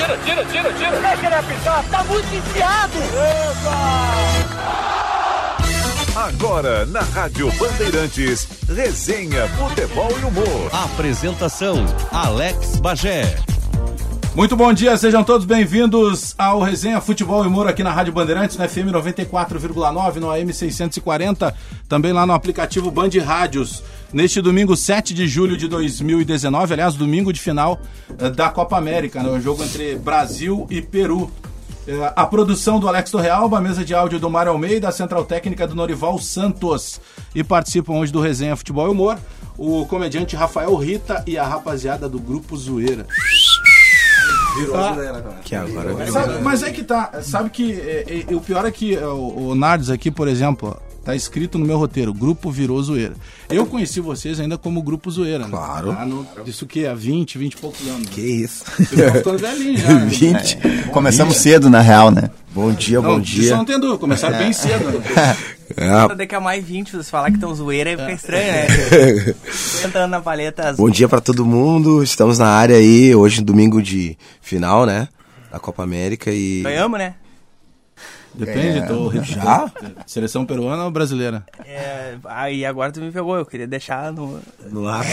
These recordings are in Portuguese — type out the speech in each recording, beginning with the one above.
tira, tira, tira, tira. Vai querer apitar? Tá muito enfiado. Agora, na Rádio Bandeirantes, resenha, futebol e humor. Apresentação: Alex Bagé. Muito bom dia, sejam todos bem-vindos ao Resenha Futebol e Humor aqui na Rádio Bandeirantes, no FM 94,9, no AM 640, também lá no aplicativo Band Rádios. Neste domingo, 7 de julho de 2019, aliás, domingo de final eh, da Copa América, né, o jogo entre Brasil e Peru. Eh, A produção do Alex Torrealba, a mesa de áudio do Mário Almeida, a central técnica do Norival Santos. E participam hoje do Resenha Futebol e Humor o comediante Rafael Rita e a rapaziada do Grupo Zoeira. Que agora virou. Sabe- mas é que tá, sabe que é, é, o pior é que é, o, o Nardes aqui, por exemplo, tá escrito no meu roteiro, Grupo Virou Zoeira. Eu conheci vocês ainda como Grupo Zoeira, né? Claro. Lá no, isso que há 20, 20 e poucos anos. Que isso. Vocês estão ficando velhinho já. né? 20. Começamos cedo, na real, né? Bom dia, Não, bom Vocês dia. não tem dúvida, começaram bem cedo. Né? É, Daqui a mais 20, vocês falar que estão zoeira, fica estranho, né? Tentando na paleta as... bom dia pra todo mundo. Estamos na área aí, hoje domingo de final, né? Da Copa América e. Ganhamos, né? Depende, tô... Já? Seleção peruana ou brasileira? É, aí agora tu me pegou, eu queria deixar no... No ar.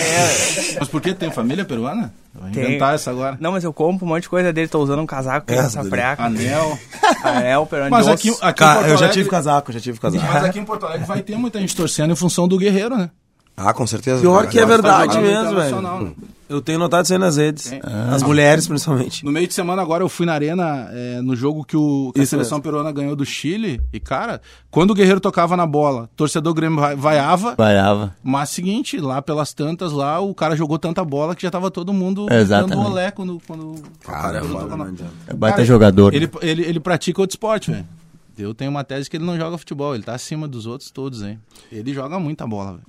Mas por que tem família peruana? Vou Tem. inventar essa agora. Não, mas eu compro um monte de coisa dele, tô usando um casaco com É, essa freca. Anel. Anel, perante Mas aqui, aqui em Porto eu já tive casaco, já tive casaco. Mas aqui em Porto Alegre vai ter muita gente torcendo em função do Guerreiro, né? Ah, com certeza. Pior que é verdade Tá jogando mesmo, velho. né? Eu tenho notado isso aí nas redes. As mulheres, principalmente. No meio de semana agora eu fui na arena é, no jogo que, o, que a seleção mesmo. peruana ganhou do Chile. E, cara, quando o Guerreiro tocava na bola, torcedor Grêmio vai- vaiava. Vaiava. Mas seguinte, lá pelas tantas, lá o cara jogou tanta bola que já tava todo mundo Exatamente. dando olé quando, quando, quando tocava na- É baita Cara, jogador. Ele, ele, ele pratica outro esporte, velho. Eu tenho uma tese que ele não joga futebol, ele tá acima dos outros todos, hein? Ele joga muita bola, velho.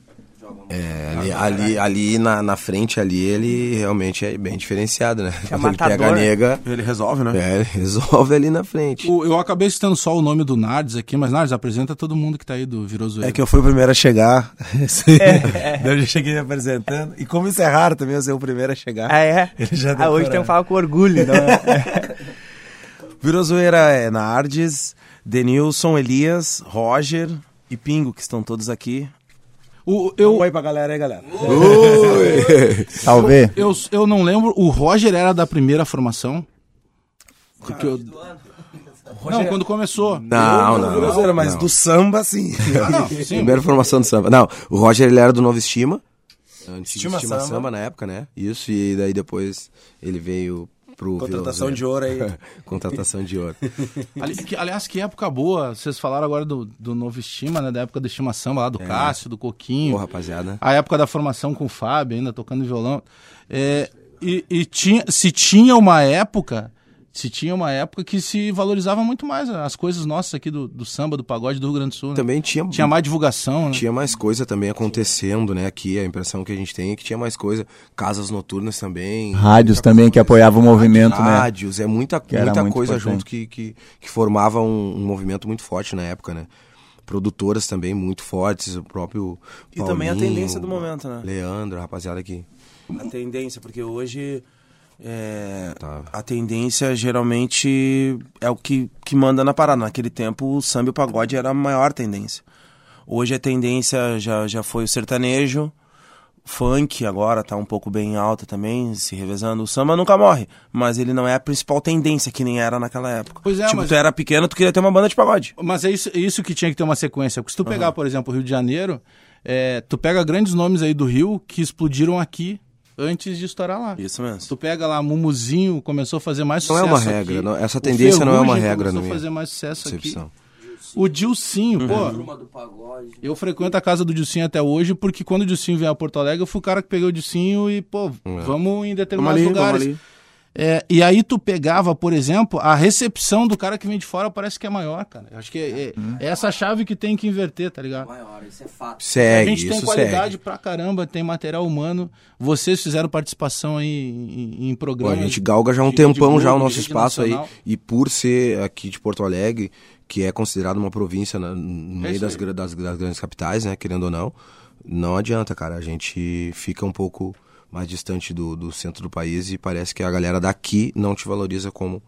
É, ali, ali, ali na, na frente, ali, ele realmente é bem diferenciado, né? Quando ele matador, pega a né? nega, Ele resolve, né? é, ele resolve ali na frente. O- eu acabei citando só o nome do Nardes aqui, mas Nardes, apresenta todo mundo que tá aí do Virou Zoeira. É que eu fui o primeiro a chegar. Daí eu já cheguei me apresentando. E como isso é raro também, eu ser o primeiro a chegar. Ah, é? Ele já ah, hoje tem que falar com orgulho, não é? Virou zoeira é Nardes, Denilson, Elias, Roger e Pingo, que estão todos aqui. O, Eu... Um oi pra galera aí, galera. Salve. eu, eu não lembro, o Roger era da primeira formação? Porque eu... Não, quando começou. Não, não, não. zoeira, mas não. do samba, sim. Ah, não, sim. Primeira formação do samba. Não, o Roger ele era do Novo Estima. Antes Estima Estima, Estima Samba. samba. na época, né? Isso, e daí depois ele veio pro. Contratação de ouro aí. Contratação de ouro. Ali- que- aliás, que época boa. Vocês falaram agora do, do Novo Estima, né? Da época do Estima Samba lá, do Cássio, do Coquinho. Pô, rapaziada. A época da formação com o Fábio, ainda tocando violão. É, e e tinha, se tinha uma época, se tinha uma época que se valorizava muito mais as coisas nossas aqui do, do samba, do pagode do Rio Grande do Sul. né? Também tinha, Tinha mais divulgação, né? tinha mais coisa também acontecendo, né? Aqui a impressão que a gente tem é que tinha mais coisa. Casas noturnas também. Rádios também que apoiavam o movimento, né? Rádios, é muita, muita coisa importante. junto que, que, que formava um, um movimento muito forte na época, né? Produtoras também muito fortes, o próprio. E também a Paulinho, tendência do momento, né? Leandro, a rapaziada aqui. A tendência, porque hoje é, Tá. a tendência geralmente é o que, que manda na parada. Naquele tempo o samba e o pagode era a maior tendência. Hoje a tendência já, já foi o sertanejo, funk agora tá um pouco bem alta também, se revezando. O samba nunca morre, mas ele não é a principal tendência que nem era naquela época. Pois é, tipo, mas- tu era pequeno, tu queria ter uma banda de pagode. Mas é isso, isso que tinha que ter uma sequência. Porque se tu pegar, por exemplo, o Rio de Janeiro, é, tu pega grandes nomes aí do Rio que explodiram aqui antes de estourar lá. Isso mesmo. Tu pega lá, Mumuzinho começou a fazer mais Não é sucesso uma regra, aqui. não- essa tendência não é uma regra começou na a fazer mais sucesso aqui. O Dilcinho, pô. Eu frequento a casa do Dilcinho até hoje porque quando o Dilcinho veio a Porto Alegre, eu fui o cara que peguei o Dilcinho e, pô, vamos em determinados Vamos ali, lugares. vamos ali. É, e aí tu pegava, por exemplo, a recepção do cara que vem de fora parece que é maior, cara. Eu acho que é, é- é essa chave que tem que inverter, tá ligado? A Segue, gente tem isso qualidade segue. pra caramba, tem material humano. Vocês fizeram participação aí em, em Pô, programas. a gente galga já um de tempão já o nosso espaço Nacional. aí. E por ser aqui de Porto Alegre, que é considerado uma província na- no meio isso das, das, das grandes capitais, né? Querendo ou não, não adianta, cara. A gente fica um pouco mais distante do, do centro do país e parece que a galera daqui não te valoriza como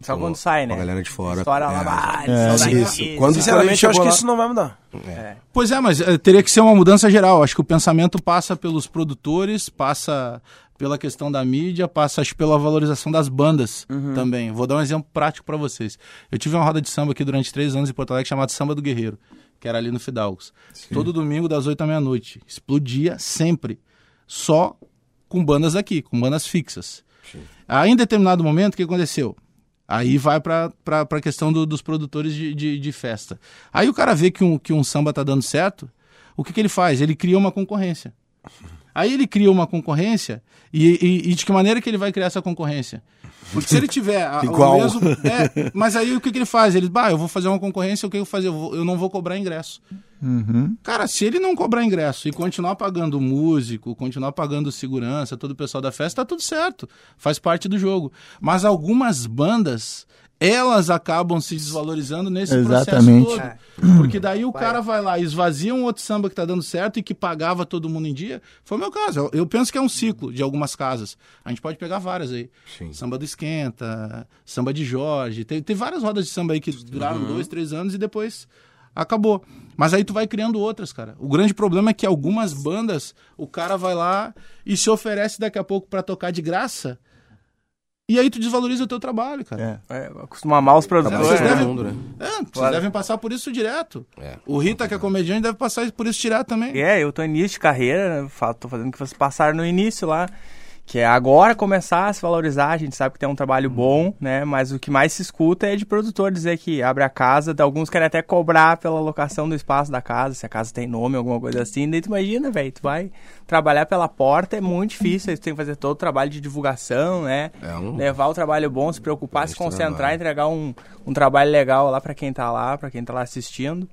Só como quando sai, né? A galera de fora. História É. lá, É, sim, daqui, sim. eles Quando- Sinceramente, eu acho chegou que lá- isso não vai mudar. Pois é, mas eh, teria que ser uma mudança geral. Acho que o pensamento passa pelos produtores, passa pela questão da mídia, passa acho, pela valorização das bandas também. Vou dar um exemplo prático para vocês. Eu tive uma roda de samba aqui durante três anos em Porto Alegre chamada Samba do Guerreiro, que era ali no Fidalgos. Todo domingo das oito à meia-noite. Explodia sempre. Só com bandas aqui, com bandas fixas. Aí, em determinado momento, o que aconteceu? Aí vai para a questão do- dos produtores de, de, de festa. Aí o cara vê que um, que um samba tá dando certo, o que, que ele faz? Ele cria uma concorrência. Aí ele cria uma concorrência e, e- e de que maneira que ele vai criar essa concorrência? Porque se ele tiver a- Igual. o mesmo. é, mas aí o que, que ele faz? Ele, bah, eu vou fazer uma concorrência, o que eu vou fazer? Eu, vou- eu não vou cobrar ingresso. Cara, se ele não cobrar ingresso e continuar pagando músico, continuar pagando segurança, todo o pessoal da festa, tá tudo certo. Faz parte do jogo. Mas algumas bandas, elas acabam se desvalorizando nesse Exatamente. processo todo. Porque daí o cara vai lá, esvazia um outro samba que tá dando certo e que pagava todo mundo em dia. Foi o meu caso. Eu, eu penso que é um ciclo de algumas casas. A gente pode pegar várias aí. Sim. Samba do Esquenta, samba de Jorge. Tem, tem várias rodas de samba aí que duraram dois, três anos e depois acabou. Mas aí tu vai criando outras, cara. O grande problema é que algumas bandas, o cara vai lá e se oferece daqui a pouco pra tocar de graça. E aí tu desvaloriza o teu trabalho, cara. É. É, acostuma mal os produtores. vocês todo devem- mundo, né? É, vocês Claro. devem passar por isso direto. É. O Rita, que é comediante, deve passar por isso direto também. É, eu tô em início de carreira, né, tô fazendo o que vocês passaram no início lá. Que é agora começar a se valorizar, a gente sabe que tem um trabalho bom, né? Mas o que mais se escuta é de produtor dizer que abre a casa, alguns querem até cobrar pela locação do espaço da casa, se a casa tem nome, alguma coisa assim. Daí tu imagina, velho, tu vai trabalhar pela porta, é muito difícil, aí tu tem que fazer todo o trabalho de divulgação, né? É um- Levar o trabalho bom, se preocupar, se Grande concentrar, trabalho. entregar um, um trabalho legal lá pra quem tá lá, pra quem tá lá assistindo.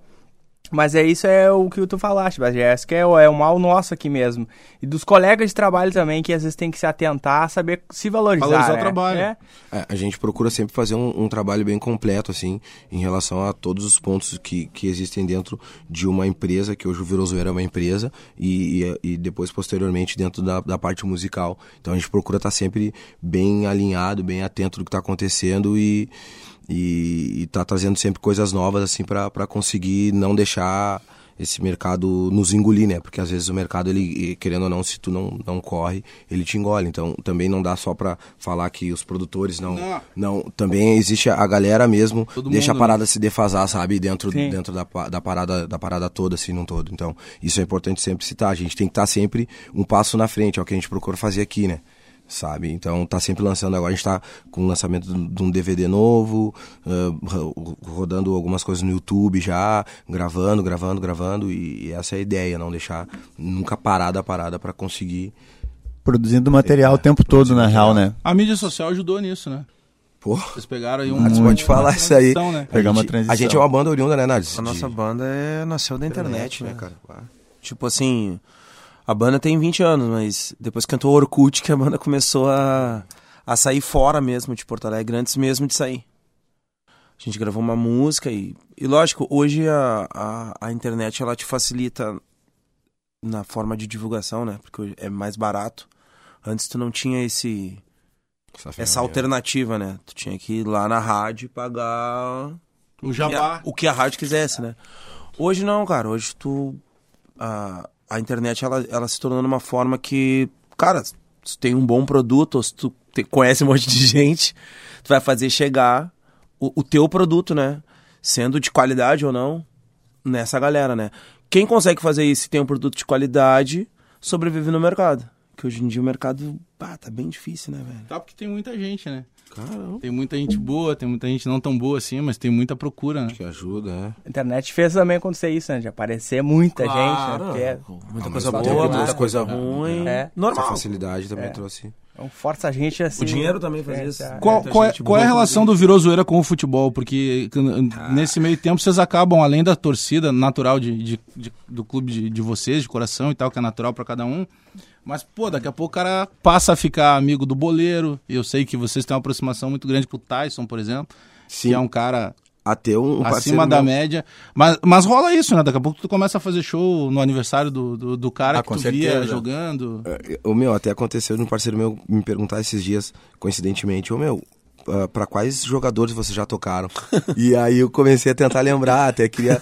Mas é isso é o que tu falaste, mas esse que é, o- é o mal nosso aqui mesmo. E dos colegas de trabalho também, que às vezes tem que se atentar, saber se valorizar. Valorizar o né? trabalho. É. É, a gente procura sempre fazer um, um trabalho bem completo, assim, em relação a todos os pontos que, que existem dentro de uma empresa, que hoje o Virou Zoeira é uma empresa, e, e, e depois, posteriormente, dentro da, da parte musical. Então a gente procura estar sempre bem alinhado, bem atento do que está acontecendo e, e, e tá trazendo sempre coisas novas, assim, para conseguir não deixar esse mercado nos engolir, né? Porque às vezes o mercado, ele, querendo ou não, se tu não, não corre, ele te engole. Então também não dá só pra falar que os produtores não. Não. Não, também existe a galera mesmo, Todo deixa mundo, a parada se defasar, sabe? Dentro, Sim. dentro da, da, parada, da parada toda, assim, num todo. Então, isso é importante sempre citar. A gente tem que estar sempre um passo na frente, é o que a gente procura fazer aqui, né? Sabe? Então tá sempre lançando agora. A gente tá com o lançamento de um DVD novo, ah, ro- rodando algumas coisas no YouTube já, gravando, gravando, gravando. E, e essa é a ideia, não deixar nunca parada a parada para conseguir. Produzindo material o tempo todo, na real, né? A mídia social ajudou nisso, né? Pô, Vocês pegaram aí um. Nardes pode falar isso aí. né? Pegar a uma gente, transição. A gente é uma banda oriunda, né, Nardes? A nossa De banda é, nasceu da internet, né, cara? Ah. Tipo assim, a banda tem 20 anos, mas depois que o Orkut, que a banda começou a, a sair fora mesmo de Porto Alegre, antes mesmo de sair. A gente gravou uma música e, e lógico, hoje a, a, a internet ela te facilita na forma de divulgação, né? Porque é mais barato. Antes tu não tinha esse essa ferramenta. alternativa, né? Tu tinha que ir lá na rádio e pagar O que a- Jabá. o que a rádio quisesse, né? Hoje não, cara. Hoje tu. A, a internet ela, ela se tornou uma forma que, cara, se tem um bom produto, ou se tu conhece um monte de gente, tu vai fazer chegar o, o teu produto, né? Sendo de qualidade ou não, nessa galera, né? Quem consegue fazer isso e tem um produto de qualidade, sobrevive no mercado. Que hoje em dia o mercado, pá, tá bem difícil, né, velho? Tá porque tem muita gente, né? Caramba. Tem muita gente boa, tem muita gente não tão boa assim, mas tem muita procura, né? Que ajuda, né? A internet fez também acontecer isso, né? De aparecer muita Claro. gente, né? Porque é, Muita coisa boa, muita coisa ruim. É. Essa Normal. facilidade também trouxe. Então força a gente assim. O dinheiro também faz é, isso. é. Qual, qual é, qual é a relação do Virou Zoeira com o futebol? Porque n- nesse meio tempo vocês acabam, além da torcida natural de, de- de- do clube de, de vocês, de coração e tal, que é natural pra cada um. Mas, pô, daqui a pouco o cara passa a ficar amigo do boleiro. Eu sei que vocês têm uma aproximação muito grande com o Tyson, por exemplo. Sim. Que é um cara a ter um, parceiro acima da meu. média. Mas, mas rola isso, né? Daqui a pouco tu começa a fazer show no aniversário do, do, do cara Ah, que tu via certeza. jogando. O meu, até aconteceu de um parceiro meu me perguntar esses dias, coincidentemente, ô meu, ah, pra quais jogadores vocês já tocaram? e aí eu comecei a tentar lembrar, até queria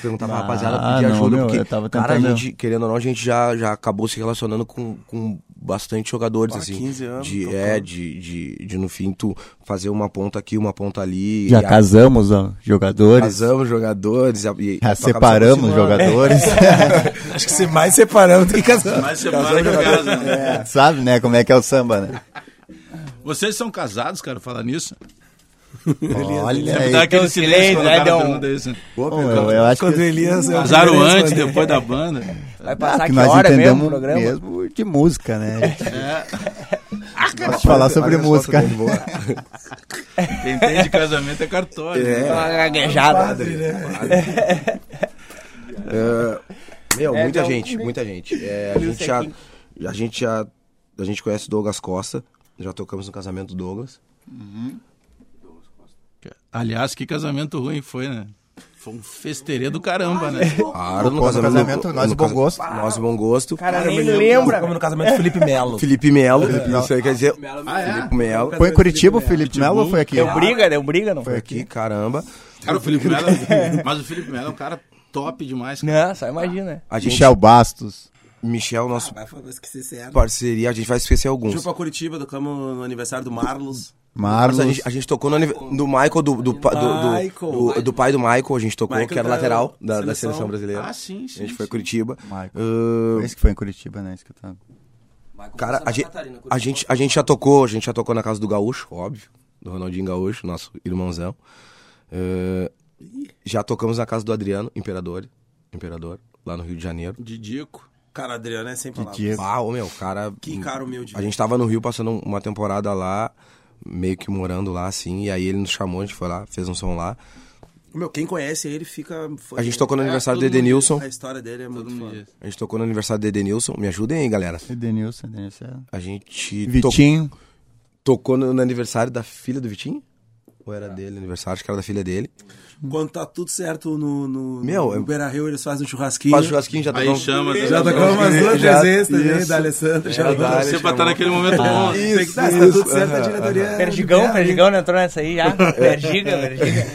perguntar pra Ah, rapaziada, pedir não, ajuda, meu, porque, cara, a gente, querendo ou não, a gente já, já acabou se relacionando com, com bastante jogadores, Ah, assim. 15 anos de, tocando. é, de, de, de, no fim, tu fazer uma ponta aqui, uma ponta ali. Já e a- casamos ó, jogadores. Casamos jogadores. E, e, Já separamos jogadores. Acho que se mais separando do que casando. Mas separa que casa, né? Sabe, né? Como é que é o samba, né? Vocês são casados, cara, falar nisso? Olha aí. dá aquele Então, silêncio quando o né? cara Deu um- isso. Pô, eu, eu acho Quando o que, Elias... eu queria antes, depois da banda. Vai ah, passar que que nós hora mesmo entendemos o programa? mesmo de música, né? É. Posso falar sobre música. Quem tem de casamento é cartório. É. né? Uma gaguejada. É, meu, É, muita então- gente, muita gente. É, a, Viu, gente já, a gente já. A gente conhece o Douglas Costa. Já tocamos no casamento do Douglas. Aliás, que casamento ruim foi, né? Foi um festeirê do caramba, né? Claro, Pô, no casamento, nós no Bom Gosto. Nós e Bom Gosto. Cara, nem lembra. Como no casamento do Felipe Melo. Felipe Melo. Isso aí quer dizer. Ah, é? Felipe Melo. Foi em Curitiba o Felipe Melo ou foi aqui? Deu briga, deu briga, não Foi aqui, caramba. Cara, o Felipe Melo. Mas o Felipe Melo é um cara top demais. Cara. Não, só imagina. A gente, Michel Bastos. Michel, nosso Vai esqueci sério. parceria, a gente vai esquecer alguns. Fui pra Curitiba, tocamos no aniversário do Marlos. Marlos. Nossa, a, gente, a gente tocou no do Michael, do, do, do, do- do- do pai do Michael, a gente tocou, Michael que era da lateral da, da seleção. seleção brasileira. Ah, sim, sim. A gente foi a sim. Curitiba. Michael. Foi esse que foi em Curitiba, né? Esse que eu tava- Cara, a gente, a, gente, a gente já tocou, a gente já tocou na casa do Gaúcho, óbvio, do Ronaldinho Gaúcho, nosso irmãozão. Eh, já tocamos na casa do Adriano, Imperador, Imperador, lá no Rio de Janeiro. Didico. Cara, Adriano é sem palavras. Diego. Ah, ô meu, cara. Que cara humilde. A gente tava no Rio passando uma temporada lá, meio que morando lá, assim, e aí ele nos chamou, a gente foi lá, fez um som lá. Meu, quem conhece ele fica... foi- A gente tocou no É, aniversário do Edenilson. A história dele é muito foda. A gente tocou no aniversário do Edenilson. Me ajudem aí, galera. Edenilson, Edenilson. é. A gente Vitinho. tocou no, no aniversário da filha do Vitinho? Ou era dele, aniversário? Acho que era da filha dele. Quando tá tudo certo no, no, Meu, no Beira Rio, eles fazem um churrasquinho. Faz churrasquinho, já Aí tocamos. chama. Já tocamos umas duas, Já- três vezes também, isso. da Alessandra. Já É, da Você pra estar naquele momento bom. Tem que Isso, tá, tá tudo isso, certo, a aham, diretoria. Perdigão, libera, Perdigão não entrou nessa aí já? Perdiga, Perdiga.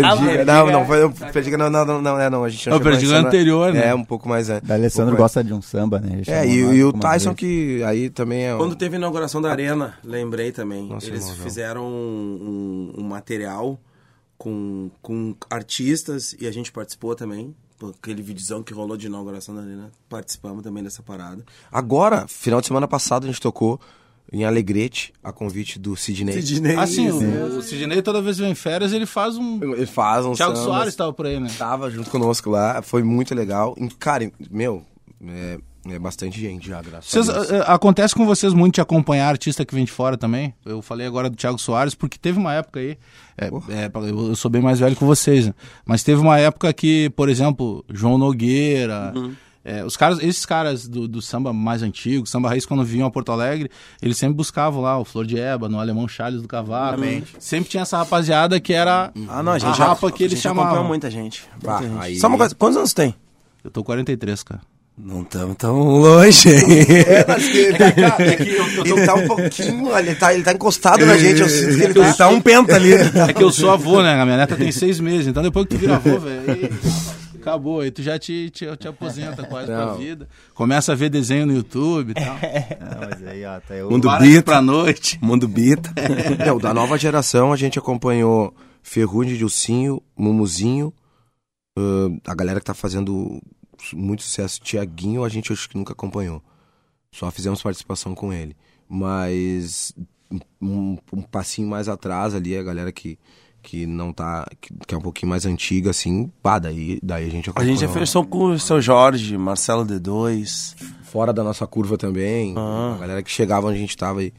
Perdiga. Não, não, foi. Perdiga, não, não, não, não, é, não. A gente Não, chegou Perdiga é anterior, né? É, um pouco mais. É, Da Alessandro gosta de um samba, né? É, e, e o Tyson que aí também é. um- Quando teve a inauguração da arena, lembrei também. Nossa, Eles fizeram um, material com, com artistas e a gente participou também. Aquele videozão que rolou de inauguração da arena, participamos também dessa parada. Agora, final de semana passado, a gente tocou em Alegrete, a convite do Sidney. Sidney. Assim, o, o Sidney toda vez que vem em férias, ele faz um... Ele faz um Thiago. Soares tava por aí, né? Tava junto conosco lá, foi muito legal. E, cara, meu, é, é bastante gente já, graças Vocês, a Deus. eh, acontece com vocês muito de acompanhar artista que vem de fora também? Eu falei agora do Thiago Soares, porque teve uma época aí. é, é, eu eu sou bem mais velho que vocês, né? mas teve uma época que, por exemplo, João Nogueira. É, os caras, esses caras do, do samba mais antigo, samba raiz, quando vinham a Porto Alegre, eles sempre buscavam lá o Flor de Eba, no Alemão Charles do Cavaco. Sempre tinha essa rapaziada que era Ah, não, a gente a já, rapa que eles chamavam. muita gente. Muita gente. aí- Só uma coisa, quantos anos tem? Eu tô 43, cara. Não estamos tão longe. Ele tá um pouquinho, ele tá, ele tá encostado na gente, eu sinto que ele tá... Ele tá um penta ali. É que eu sou avô, né? A minha neta tem seis meses, então depois que tu vira avô, velho, aí acabou. Aí tu já te, te, te aposenta quase pra Não. vida. Começa a ver desenho no YouTube e tal. Ah, mas aí, ó, tá eu... Mundo Para Bita. pra noite. Mundo Bita. Meu, da nova geração a gente acompanhou Ferrugem, Dilcinho, Mumuzinho, ãh, a galera que tá fazendo muito sucesso, Tiaguinho, a gente acho que nunca acompanhou. Só fizemos participação com ele. Mas um, um passinho mais atrás ali, a galera que, que não tá. Que, que é um pouquinho mais antiga, assim, pá, daí, daí a gente A acompanhou. gente já fez som com o seu Jorge, Marcelo D2. Fora da nossa curva também. Ah. A galera que chegava onde a gente tava e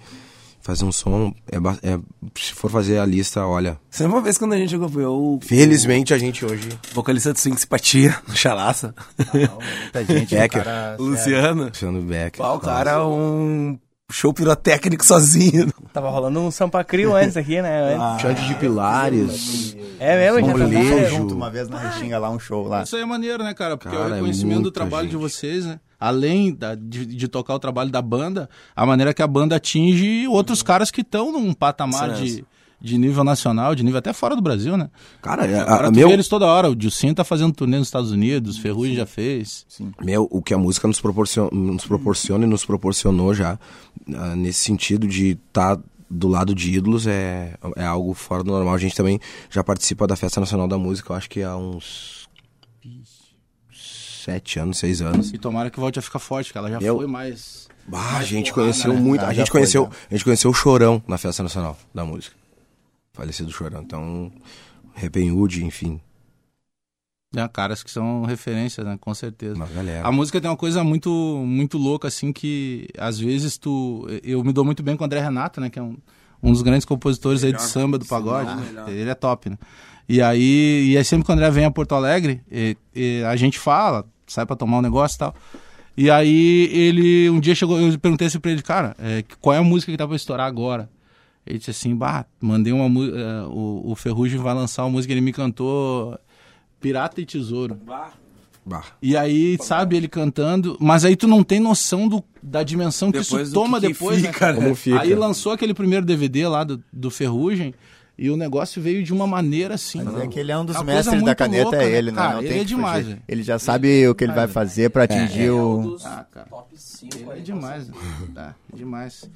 fazer um som. É, é- se for fazer a lista, olha. Você uma vez quando a gente acompanhou o Felizmente a gente hoje. vocalista do Swing Simpatia, no Chalaça, Muita gente, Becker. cara, Luciano. Luciano Beck. Pá, o cara é um show pirotécnico sozinho. Tava rolando um Sampa Crio antes aqui, né? Antes. Chante de pilares. é mesmo, já tá junto uma vez na Restinga lá, um show lá. Isso aí é maneiro, né, cara? Porque é Cara, o é reconhecimento do muita trabalho de gente. vocês, né? Além da- de, de tocar o trabalho da banda, a maneira que a banda atinge outros caras que estão num patamar Sim. de, de nível nacional, de nível até fora do Brasil, né? Cara, é, Agora a, tu meu, eles toda hora. O Dilcinho tá fazendo turnê nos Estados Unidos, Ferrugem já fez. Meu, o que a música nos proporciona, nos proporciona e nos proporcionou já, ah, nesse sentido de estar do lado de ídolos, é, é algo fora do normal. A gente também já participa da Festa Nacional da Música, eu acho que há uns sete anos, seis anos. E tomara que volte a ficar forte, que ela já foi mais. Bah, a gente porrada, conheceu né? muito, Ah, a gente foi, conheceu, já. a gente conheceu o Chorão na Festa Nacional da Música. Falecido Chorão, então, Repenhude, enfim, né, caras que são referências, né? Com certeza. uma galera. A música tem uma coisa muito muito louca, assim, que às vezes tu. Eu me dou muito bem com o André Renato, né? Que é um, um dos grandes compositores aí de samba, do pagode. né, Ele é top, né? E aí, e aí sempre que o André vem a Porto Alegre, e- e a gente fala, sai pra tomar um negócio e tal. E aí ele, um dia chegou, eu perguntei assim pra ele, cara, é, qual é a música que tá pra estourar agora? Ele disse assim, bah, mandei uma música, o, o Ferrugem vai lançar uma música, ele me cantou Pirata e Tesouro. Bah. E aí, sabe, ele cantando, mas aí tu não tem noção do, da dimensão que Depois isso do toma que que depois, fica, né? né? Como fica. Aí lançou aquele primeiro DVD lá do, do Ferrugem e o negócio veio de uma maneira assim. Mas não. é que ele é um dos É mestres da muito caneta, louca, é né? ele, né? Cara, Não ele tem é demais, fugir. Ele já sabe o que ele vai fazer pra atingir o... Ah, cara. Ele é demais, né? Tá, demais.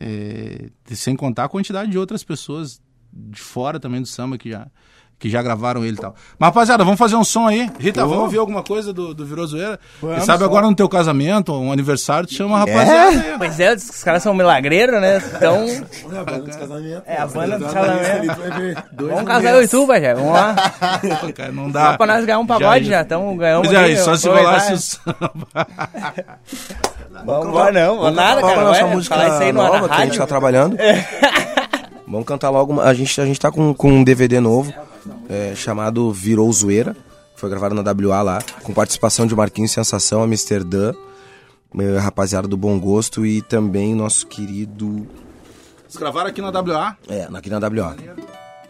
É, sem contar a quantidade de outras pessoas de fora também do samba que já, que já gravaram ele e tal. Mas, rapaziada, vamos fazer um som aí. Rita, vamos ouvir alguma coisa do, do Virou Zoeira? Quem sabe agora no teu casamento, um aniversário, tu chama a rapaziada aí. Pois é, os caras são milagreiros, né? Então. É, a banda do casamento. Vamos casar eu e tu, Bajé. Vamos lá. Pô, cara, não dá. Só pra nós ganhar um pagode já. Então ganhamos. Pois é, só se rolasse o samba. Vamos, vamos, não, vamos nada, é cara. a nossa vai música falar isso aí no nova que a gente tá trabalhando. Vamos cantar logo. A gente, a gente tá com, com um DVD novo é, chamado Virou Zoeira. Foi gravado na WA lá, com participação de Marquinhos Sensação, Amsterdã, eh, rapaziada do Bom Gosto e também nosso querido. Eles gravaram aqui na WA. É, aqui na WA.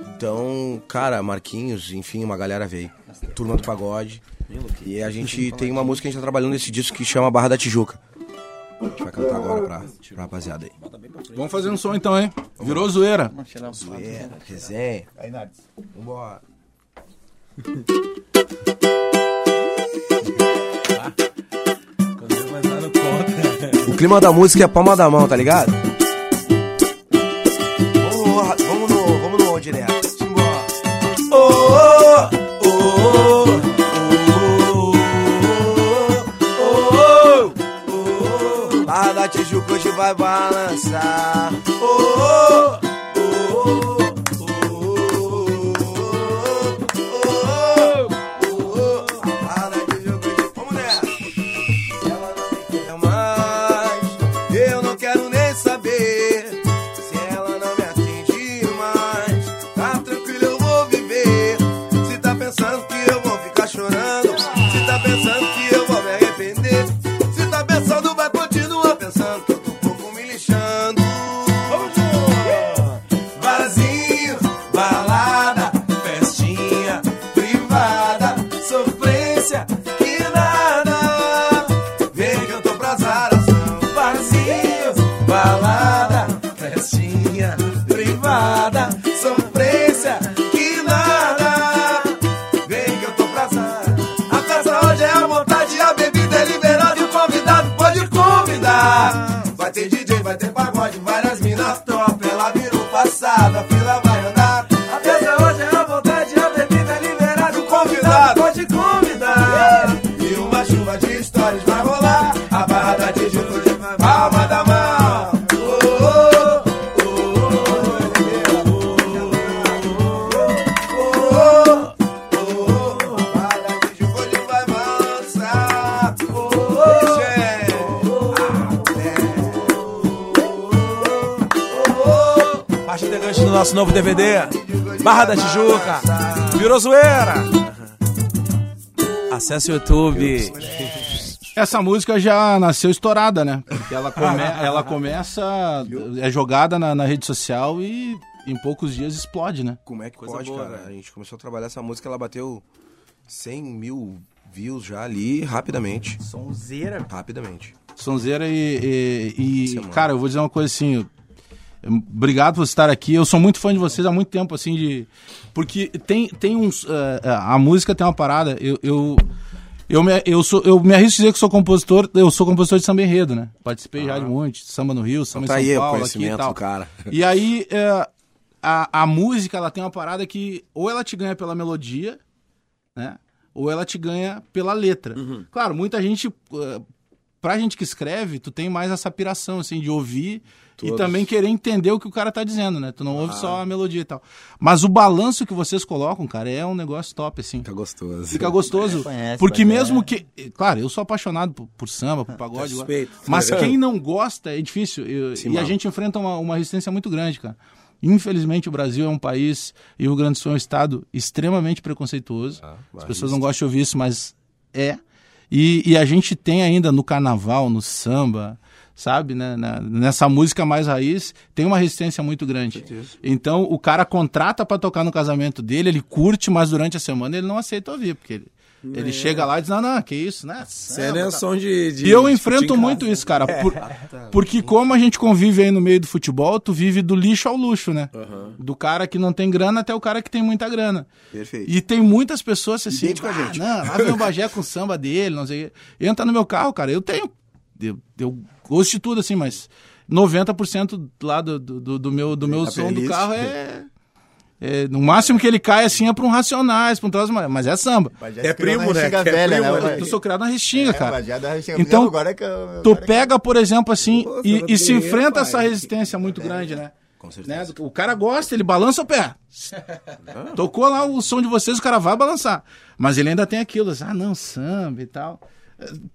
Então, cara, Marquinhos, enfim, uma galera veio. Turma do Pagode. E a gente tem uma música que a gente tá trabalhando nesse disco que chama Barra da Tijuca. A gente vai cantar agora pra, pra rapaziada aí. Vamos fazer um som então, hein? Virou zoeira. Zoeira, resenha. Vambora. O clima da música é palma da mão, tá ligado? Vamos no, vamos no, vamos direto. Simbora. Oh, oh, oh, vai balançar. Oh, oh, nosso novo DVD. Barra da Tijuca. Virou zoeira. Acesse o YouTube. Essa música já nasceu estourada, né? que ela, come, ela começa, é jogada na, na rede social e em poucos dias explode, né? Como é que Coisa pode, boa, cara? velho. A gente começou a trabalhar essa música, ela bateu 100 mil views já ali, rapidamente. Sonzeira. Rapidamente. Sonzeira e, e- e, cara, eu vou dizer uma coisa assim. Obrigado por estar aqui. Eu sou muito fã de vocês há muito tempo, assim, de. Porque tem, tem uns. eh, eh, a música tem uma parada. Eu. eu eu me, eu, sou, eu me arrisco a dizer que sou compositor, eu sou compositor de samba enredo, né? Participei já de um monte, samba no Rio, samba Tá em aí São o Paulo, aqui e conhecimento tal. do cara. E aí, é, a, a música, ela tem uma parada que ou ela te ganha pela melodia, né? Ou ela te ganha pela letra. Claro, muita gente, eh, pra gente que escreve, tu tem mais essa piração, assim, de ouvir e Todos. também querer entender o que o cara tá dizendo, né? Tu não ouve só a melodia e tal. Mas o balanço que vocês colocam, cara, é um negócio top, assim. Fica gostoso. Fica gostoso. Conhece, porque mas é- mesmo que. Claro, eu sou apaixonado por, por samba, por pagode. Tá suspeito. mas quem não gosta é difícil. Eu- Sim, e a mano. gente enfrenta uma, uma resistência muito grande, cara. Infelizmente, o Brasil é um país e o Rio Grande do Sul é um estado extremamente preconceituoso. Ah, As pessoas não gostam de ouvir isso, mas é. E, e a gente tem ainda no carnaval, no samba, sabe, né, nessa música mais raiz, tem uma resistência muito grande. Então o cara contrata pra tocar no casamento dele, ele curte, mas durante a semana ele não aceita ouvir, porque ele, ele chega lá e diz: não, não, que isso, né? Isso é tá." som de, de. E eu enfrento muito isso, cara. por- porque como a gente convive aí no meio do futebol, tu vive do lixo ao luxo, né? Do cara que não tem grana até o cara que tem muita grana. Perfeito. E tem muitas pessoas assim, Idêntico a ah, gente." não, lá vem o Bagé com o samba dele, não sei o quê. Entra no meu carro, cara, eu tenho, eu, eu gosto de tudo assim, mas 90% lá do, do, do meu, do meu Da som do carro é... é, no máximo que ele cai assim é pra um Racionais, pra um troço, mas é samba. É se criou primo, né? Que é velha, primo, né? né? Bagé? Eu sou criado na Restinga, É, cara. Restinga. Então, agora é que eu- Tu agora que- pega, por exemplo, assim, Pô, e, e se enfrenta pai. essa resistência muito grande, né? Com certeza. Né? O cara gosta, ele balança o pé. Tocou lá o som de vocês, o cara vai balançar. Mas ele ainda tem aquilo, assim, ah, não, samba e tal.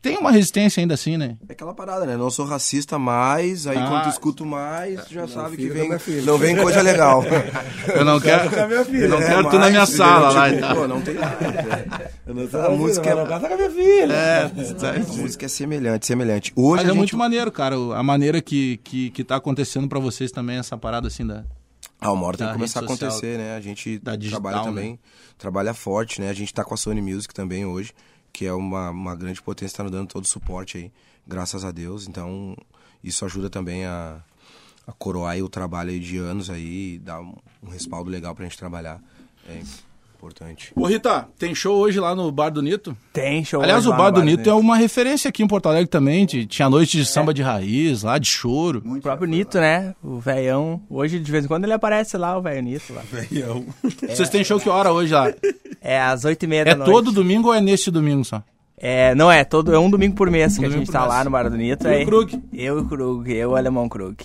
Tem uma resistência ainda assim, né? É aquela parada, né? Não sou racista mais, aí Ah. quando escuto mais, tu já sabe que vem, não vem coisa legal. Eu não quero, eu não É, quero tu na mas, minha sala lá tipo, e tal. Pô, não tem nada. Não A música é- não, tá com a minha filha. É, A música é semelhante, semelhante. Hoje mas a é gente... muito maneiro, cara, a maneira que, que, que tá acontecendo pra vocês também, essa parada assim da... Ah, uma hora tem que começar a acontecer, né? A gente da digital, trabalha né? também, trabalha forte, né? A gente tá com a Sony Music também hoje, que é uma, uma grande potência, tá nos dando todo o suporte aí, graças a Deus. Então, isso ajuda também a, a coroar o trabalho de anos aí, e dar um, respaldo legal pra gente trabalhar. É importante. Ô Rita, tem show hoje lá no Bar do Nito? Tem show. Aliás, hoje o lá Bar no do Nito é uma referência aqui em Porto Alegre também. de- Tinha noite de samba de raiz lá, de choro. O próprio Nito, né? O velhão. Hoje, de vez em quando, ele aparece lá, o velho Nito. Lá. Vocês têm show que hora hoje lá? É às oito e meia É da noite. todo domingo ou é neste domingo só? É, não é, todo, é um domingo por mês que a gente tá mês. lá no Bar do Nito. Tu e o é, Krug. Eu e o Krug, eu e o Alemão Krug.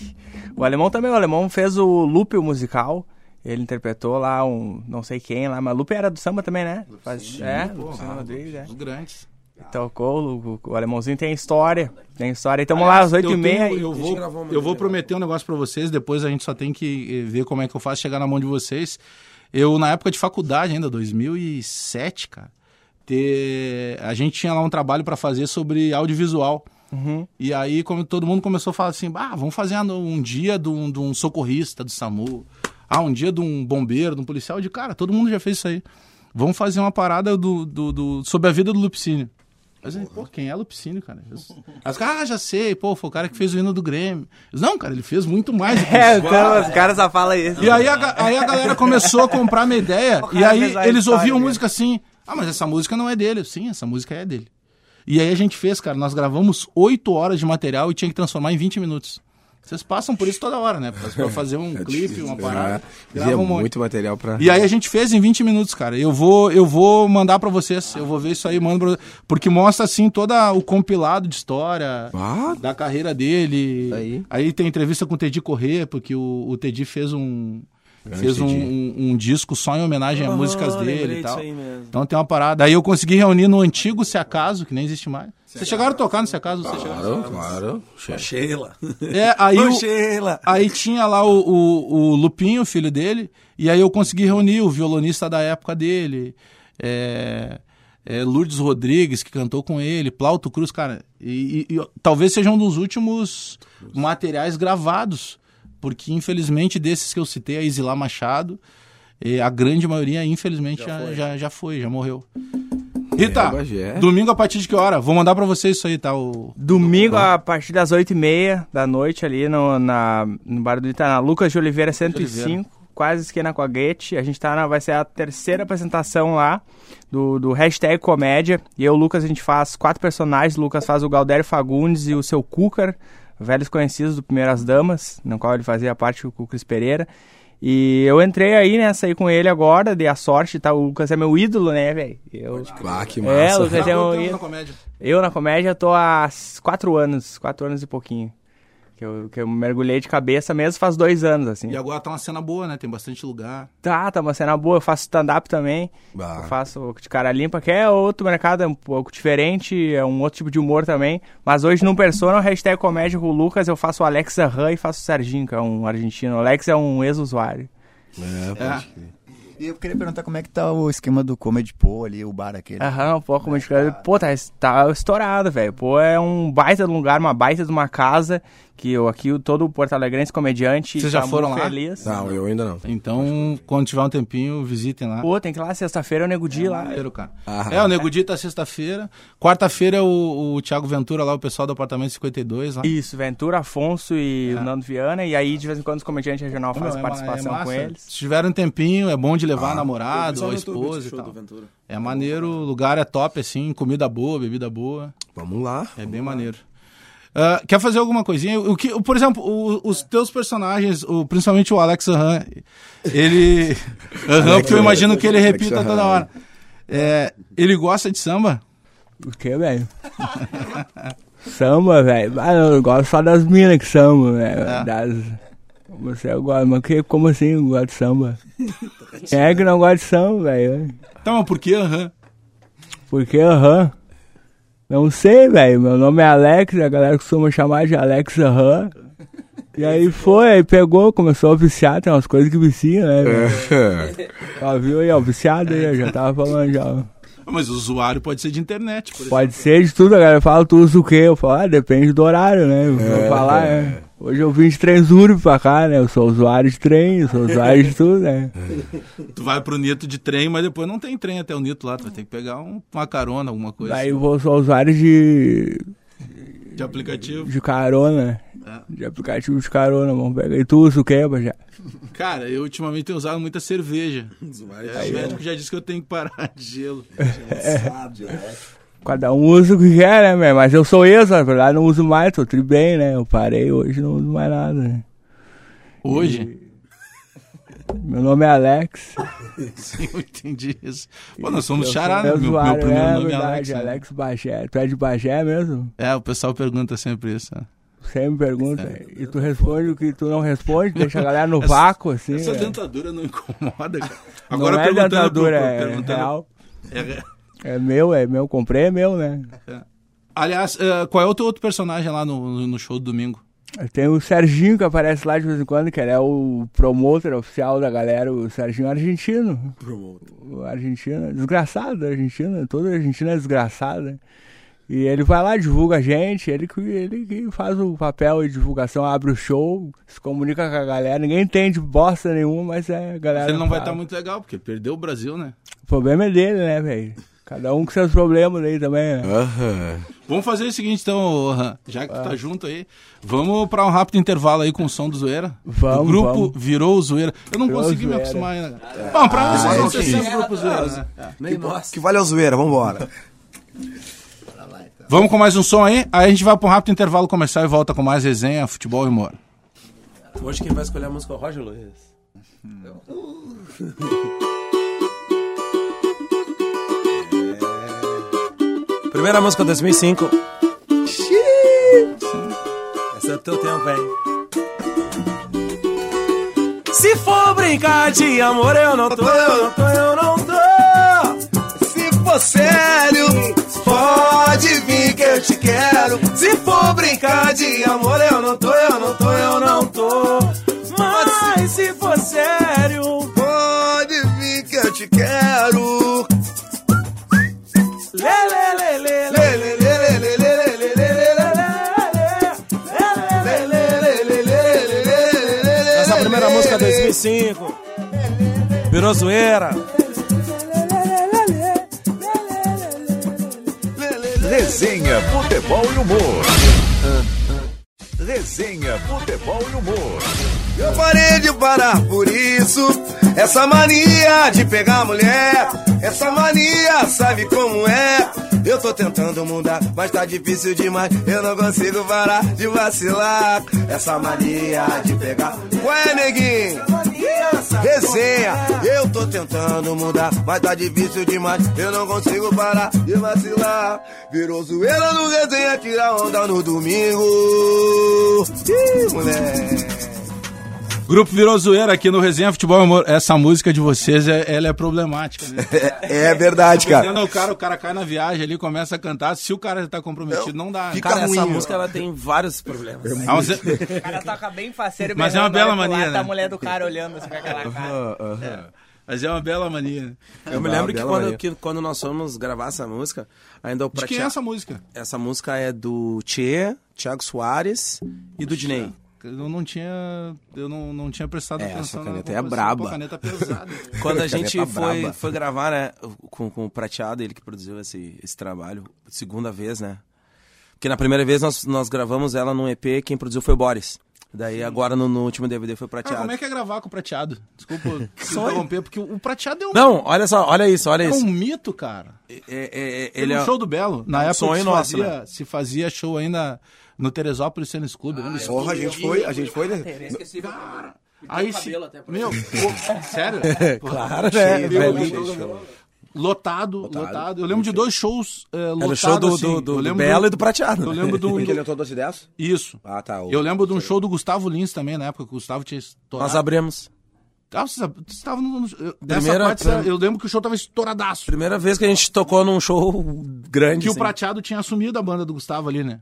O Alemão também, o Alemão fez o Loop, musical. Ele interpretou lá um, não sei quem lá, mas Lupe era do samba também, né? Faz, é, Luciano Rodrigues, é. Os grandes. Tocou, o, o Alemãozinho tem história, tem história. Então vamos lá, às oito Eu e meia. tenho- Eu gente vou, eu vou prometer um negócio pra vocês, depois a gente só tem que eh, ver como é que eu faço chegar na mão de vocês. Eu, na época de faculdade ainda, 2007, cara, ter... a gente tinha lá um trabalho pra fazer sobre audiovisual. Uhum. E aí, como todo mundo começou a falar assim, ah, vamos fazer um dia de um, de um socorrista do SAMU, ah, um dia de um bombeiro, de um policial, de cara, todo mundo já fez isso aí. Vamos fazer uma parada do, do, do- sobre a vida do Lupicínio. Mas, pô, quem é Lupicínio, cara? Os caras, ah, já sei, pô, foi o cara que fez o hino do Grêmio. Eu, Não, cara, ele fez muito mais É, então, os caras só falam isso. E aí a, aí a galera começou a comprar minha ideia. E aí eles ouviam música assim. Ah, mas essa música não é dele. Sim, essa música é dele. E aí a gente fez, cara, nós gravamos 8 horas de material e tinha que transformar em 20 minutos. Vocês passam por isso toda hora, né? Pra fazer um clipe, uma parada. É, grava um monte. muito material pra... E aí a gente fez em 20 minutos, cara. Eu vou, eu vou mandar pra vocês. Eu vou ver isso aí, mando pra... Porque mostra, assim, todo o compilado de história Ah, da carreira dele. Aí. tem entrevista com o Teddy Corrêa, porque o, o Teddy fez um... Grande fez um, um- um disco só em homenagem a músicas dele e tal. aí mesmo. Então tem uma parada. Aí eu consegui reunir no antigo Se Acaso, que nem existe mais. Vocês chegaram a tocar no Se Acaso? Vocês chegaram? claro, claro. Sheila. É, aí o, Sheila. Aí tinha lá o, o, o Lupinho, filho dele, e aí eu consegui reunir o violonista da época dele, é, é, Lourdes Rodrigues, que cantou com ele, Plauto Cruz, cara. E, e- e talvez seja um dos últimos materiais gravados, porque infelizmente desses que eu citei, a Isilá Machado, a grande maioria, infelizmente, já, já, já foi, já morreu. Rita, É, domingo a partir de que hora? Vou mandar pra vocês isso aí, tá? O... Domingo, a partir das 8h30 da noite, ali no, na, no bar do Ita, na Lucas de Oliveira 105, quase esquina com a Guete. A gente tá na, vai ser a terceira apresentação lá do, do hashtag comédia. E eu o Lucas, a gente faz quatro personagens. O Lucas faz o Galdério Fagundes e o seu Cúcar, velhos conhecidos do Primeiras Damas, no qual ele fazia parte com o Cris Pereira. E eu entrei aí nessa aí com ele agora, dei a sorte, tá? O Lucas é meu ídolo, né, velho? Eu... Ah, que É, massa. o Lucas Tá é um voltando ídolo. na comédia. Eu na comédia tô há quatro anos, quatro anos e pouquinho. Que eu, que eu mergulhei de cabeça mesmo faz dois anos, assim. E agora tá uma cena boa, né? Tem bastante lugar. Tá, tá uma cena boa. Eu faço stand-up também. Bah. Eu faço de cara limpa, que é outro mercado, é um pouco diferente, é um outro tipo de humor também. Mas hoje no Persona, o hashtag comédia com o Lucas, eu faço o Alex Arran e faço o Serginho, que é um argentino. O Alex é um ex-usuário. É, pode crer. E eu queria perguntar como é que tá o esquema do Comedy Po ali, o bar aquele. Aham, um pouco como de Pô, tá, tá estourado, velho. Pô, é um baita de um lugar, uma baita de uma casa. Que eu aqui, o- todo o Porto Alegrense comediante. Vocês já tá foram lá? Feliz. Não, eu ainda não. Então, quando tiver um tempinho, visitem lá. Pô, tem que ir lá sexta-feira, o Nego Di lá. Maneiro, cara. Ah. É, o Nego Di tá sexta-feira. Quarta-feira é o, o Thiago Ventura lá, o pessoal do apartamento 52 lá. Isso, Ventura, Afonso e o Nando Viana. E aí, de vez em quando, os comediantes regional fazem é participação é com eles. Se tiver um tempinho, é bom de levar Ah. namorado ou esposa e tal. É maneiro, o lugar é top, assim, comida boa, bebida boa. Vamos lá. É bem maneiro. Ah, quer fazer alguma coisinha? O que, por exemplo, o- os teus personagens, o- principalmente o Alex Aham, ele. Aham, porque eu imagino que ele repita toda hora. É, ele gosta de samba? O que, velho? samba, velho. Ah, eu gosto só das minas que samba, velho. É. Das... Você gosta, mas que, como assim eu gosto de samba? Quem é que não gosta de samba, velho? Então, mas por que Aham? Porque, aham. Não sei, velho. Meu nome é Alex, a galera costuma chamar de Alex Aham. E aí foi, aí pegou, começou a viciar, tem umas coisas que viciam, né? velho? Ó, viu aí, ó, viciado aí, eu já tava falando já. Mas o usuário pode ser de internet, por exemplo. Pode ser de tudo, a galera fala, tu usa o quê? Eu falo, ah, depende do horário, né? Eu vou falar, é. Hoje eu vim de Transurb pra cá, né? Eu sou usuário de trem, eu sou usuário de tudo, né? Tu vai pro Nito de trem, mas depois não tem trem até o Nito lá. Tu vai ter que pegar um- uma carona, alguma coisa Daí eu vou, sou usuário de, de aplicativo. de carona, É. de aplicativo de carona, vamos pegar. E tu usa o quê, já? Cara, eu ultimamente tenho usado muita cerveja. É, o médico já disse que eu tenho que parar de gelo. Cada um usa o que quer, né, velho? Mas eu sou ex, na verdade, não uso mais, tô tri bem, né? Eu parei hoje, não uso mais nada, né? Hoje? Meu nome é Alex. Sim, eu entendi isso. Pô, nós somos sou né? Meu, meu primeiro é, nome é Alex. né? Alex Bagé. Tu é de Bagé mesmo? É, o pessoal pergunta sempre isso. né? Sempre pergunta. E tu responde o que tu não responde, deixa a galera no Essa- vácuo, assim. Essa é. dentadura não incomoda, cara. Não Agora é perguntando dentadura, pro- é perguntando- real. É- É meu, é meu, comprei, é meu, né? Aliás, eh, qual é o teu outro personagem lá no, no show do domingo? Tem o Serginho que aparece lá de vez em quando, que ele é o promotor oficial da galera, o Serginho argentino. O argentino, desgraçado, argentino, toda Argentina é desgraçada. E ele vai lá, divulga a gente, ele que, ele que faz o papel de divulgação, abre o show, se comunica com a galera, ninguém entende bosta nenhuma, mas é a galera. Ele não vai fala. estar muito legal, porque perdeu o Brasil, né? O problema é dele, né, velho? Cada um com seus problemas aí também, né? Aham. Vamos fazer o seguinte, então, já que tu tá junto aí, vamos para um rápido intervalo aí com o som do Zoeira. Vamos, O grupo vamos. virou o Zoeira. Eu não Virou consegui me Zoeira. acostumar ainda. cara. Bom, pra mim vocês vão ser sim. sempre o grupo Zoeira, né? Que vale a zoeira, vambora. Vamos com mais um som aí, aí a gente vai para um rápido intervalo comercial e volta com mais resenha, futebol e humor. Hoje quem vai escolher a música é o Roger Luiz. É. Primeira música 2005. Esse é o teu tempo, hein? Se for brincar de amor, eu não tô, eu não tô, eu não tô. Se for sério, pode vir que eu te quero. Se for brincar de amor, eu Virou zoeira. Resenha, futebol e humor. Resenha, futebol e humor. Eu parei de parar por isso. Essa mania de pegar mulher. Essa mania, sabe como é? Eu tô tentando mudar, mas tá difícil demais. Eu não consigo parar de vacilar. Essa mania de pegar. Ué, neguinho? Resenha, eu tô tentando mudar, mas tá difícil demais. Eu não consigo parar de vacilar. Virou zoeira no resenha, tira onda no domingo. Ih, moleque. Grupo virou zoeira aqui no Resenha Futebol Humor. Essa música de vocês, é- ela é problemática, né? É verdade, cara. Do cara, o cara cai na viagem ali, começa a cantar. Se o cara já tá comprometido, não dá. Fica Cara, essa ruim, música ela tem vários problemas. Ah, mas é- O cara toca bem faceiro, Mas é uma bela mania, lado, né? Tá a mulher do cara olhando assim com aquela cara. mas é uma bela mania. né? Eu me Ah, lembro que quando, que quando nós fomos gravar essa música, ainda o De quem é essa música? Essa música é do Tchê, Thiago Soares e do Dinei. Eu não tinha, eu não, não tinha prestado É, atenção essa na caneta é composição. braba. Pô, caneta pesada. Quando a gente Caneta foi, braba. foi gravar, né, com, com o Prateado, ele que produziu esse, esse trabalho, segunda vez, né? Porque na primeira vez nós, nós gravamos ela num EP, quem produziu foi o Boris. Daí agora no, no último DVD foi o Cara, Prateado. como é que é gravar com o prateado? Desculpa interromper, porque o prateado é um, Não, olha só, olha isso, olha é isso. um mito, cara. É, é, é, Ele ele no é, show do Belo, na é um época sonho se, nosso, fazia, né? se fazia show ainda no Teresópolis Tênis Clube. lembra? Porra, a gente foi, a gente foi, né? Aí se... Meu, pô, sério? Claro, né? Velho. Lotado, lotado, Eu lembro de dois shows é, lotados Era o show do, assim. do, do, do lembro Belo e do Prateado. Eu né? lembro do... Porque ele entrou 12 10? Isso. Ah, tá. o- Eu lembro de um show do Gustavo Lins também, na época que o Gustavo tinha estourado. Nós abrimos. Ah, você estava no... eu- Primeira- parte, eu lembro que o show tava estouradaço. Primeira vez que a gente tocou num show grande. Que o assim. Prateado tinha assumido a banda do Gustavo ali, né?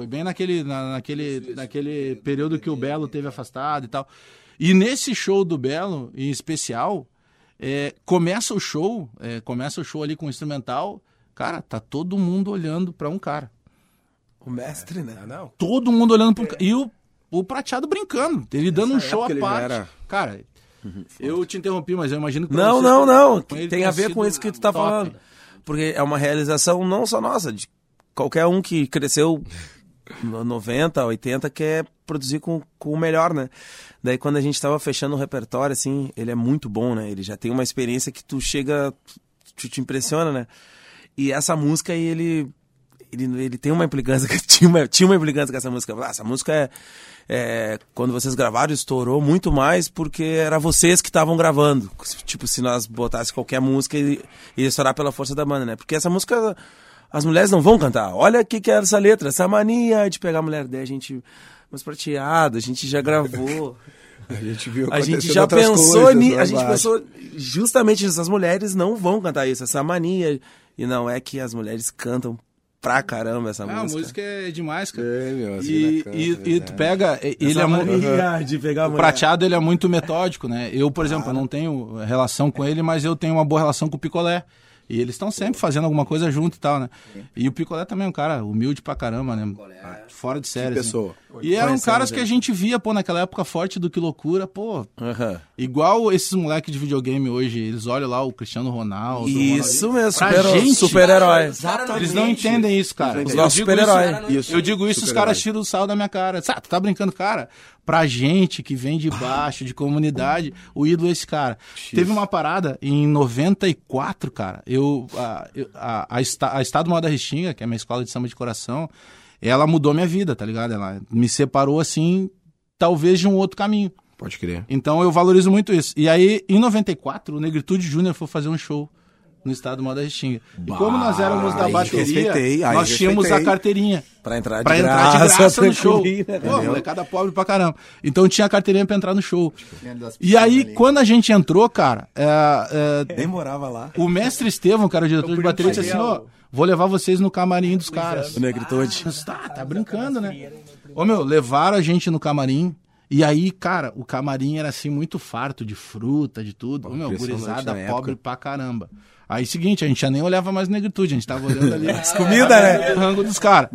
Foi bem naquele, na- naquele, naquele período que o Belo teve afastado e tal. E nesse show do Belo, em especial, é, começa o show, é, começa o show ali com o instrumental, cara, tá todo mundo olhando pra um cara. O mestre, né? Não. Todo mundo olhando pra um cara. E o, o Prateado brincando, ele dando um show à parte. era- Cara, eu te interrompi, mas eu imagino que Não, você- não, não. Tem tenha a ver com isso que tu tá top. falando. Porque é uma realização não só nossa, de qualquer um que cresceu 90, 80, quer produzir com, com o melhor, né? Daí quando a gente tava fechando o repertório, assim, ele é muito bom, né? Ele já tem uma experiência que tu chega, tu te impressiona, né? E essa música aí, ele, ele, ele tem uma implicância, tinha uma, tinha uma implicância com essa música. Ah, essa música é, é, quando vocês gravaram, estourou muito mais porque era vocês que estavam gravando. Tipo, se nós botasse qualquer música, ia estourar pela força da banda, né? Porque essa música, as mulheres não vão cantar. Olha o que, que é essa letra, essa mania de pegar a mulher. Daí a gente, mas prateado, a gente já gravou. A gente viu A gente já pensou coisas nisso, a gente pensou justamente isso, as mulheres não vão cantar isso, essa mania. E não é que as mulheres cantam pra caramba essa Ah, a música. música é demais, cara. É, meu, assim, E, bacana, e, e verdade. tu pega, ele Essa é muito... mania de pegar a O prateado ele é muito metódico, né? Eu, por exemplo, não tenho relação com ele, mas eu tenho uma boa relação com o picolé. E eles estão sempre fazendo alguma coisa junto e tal, né? E o picolé também é um cara humilde pra caramba, né? Fora de série. assim. pessoa. E eram Conhecemos caras que ele. a gente via, pô, naquela época forte do Que Loucura, pô. Aham. Igual esses moleques de videogame hoje, eles olham lá o Cristiano Ronaldo. Isso mesmo, Pra super- gente, super-herói. Eles não entendem isso, cara. Os Eu nossos digo super-herói. isso- Eu digo isso, os caras tiram o sal da minha cara. Sabe, tu tá brincando, cara? Pra gente que vem de baixo, de comunidade, o ídolo é esse cara. Teve uma parada em 94, cara. Eu, a, a, a, a Estado Moda Restinga, que é a minha escola de samba de coração, ela mudou minha vida, tá ligado? Ela me separou assim, talvez de um outro caminho. Pode crer. Então eu valorizo muito isso. E aí, em 94, o Negritude Júnior foi fazer um show no estado Moda Restinga. E como nós éramos da aí bateria, respeitei, aí nós tínhamos a respeitei. carteirinha. Pra entrar de Pra entrar de graça, graça no show. né? Pô, molecada pobre pra caramba. Então tinha a carteirinha pra entrar no show. E aí, ali. quando a gente entrou, cara, é, é, Nem morava lá. o mestre Estevão, que era o diretor de bateria, disse assim, ó, vou levar vocês no camarim dos caras. O Negritude. Tá, tá brincando, né? Ô meu, levaram a gente no camarim E aí, cara, o camarim era assim muito farto de fruta, de tudo. Pô, Ô, meu, gurizada pobre época. pra caramba. Aí, seguinte, a gente já nem olhava mais negritude, a gente tava olhando ali. As comidas, né? O rango dos caras.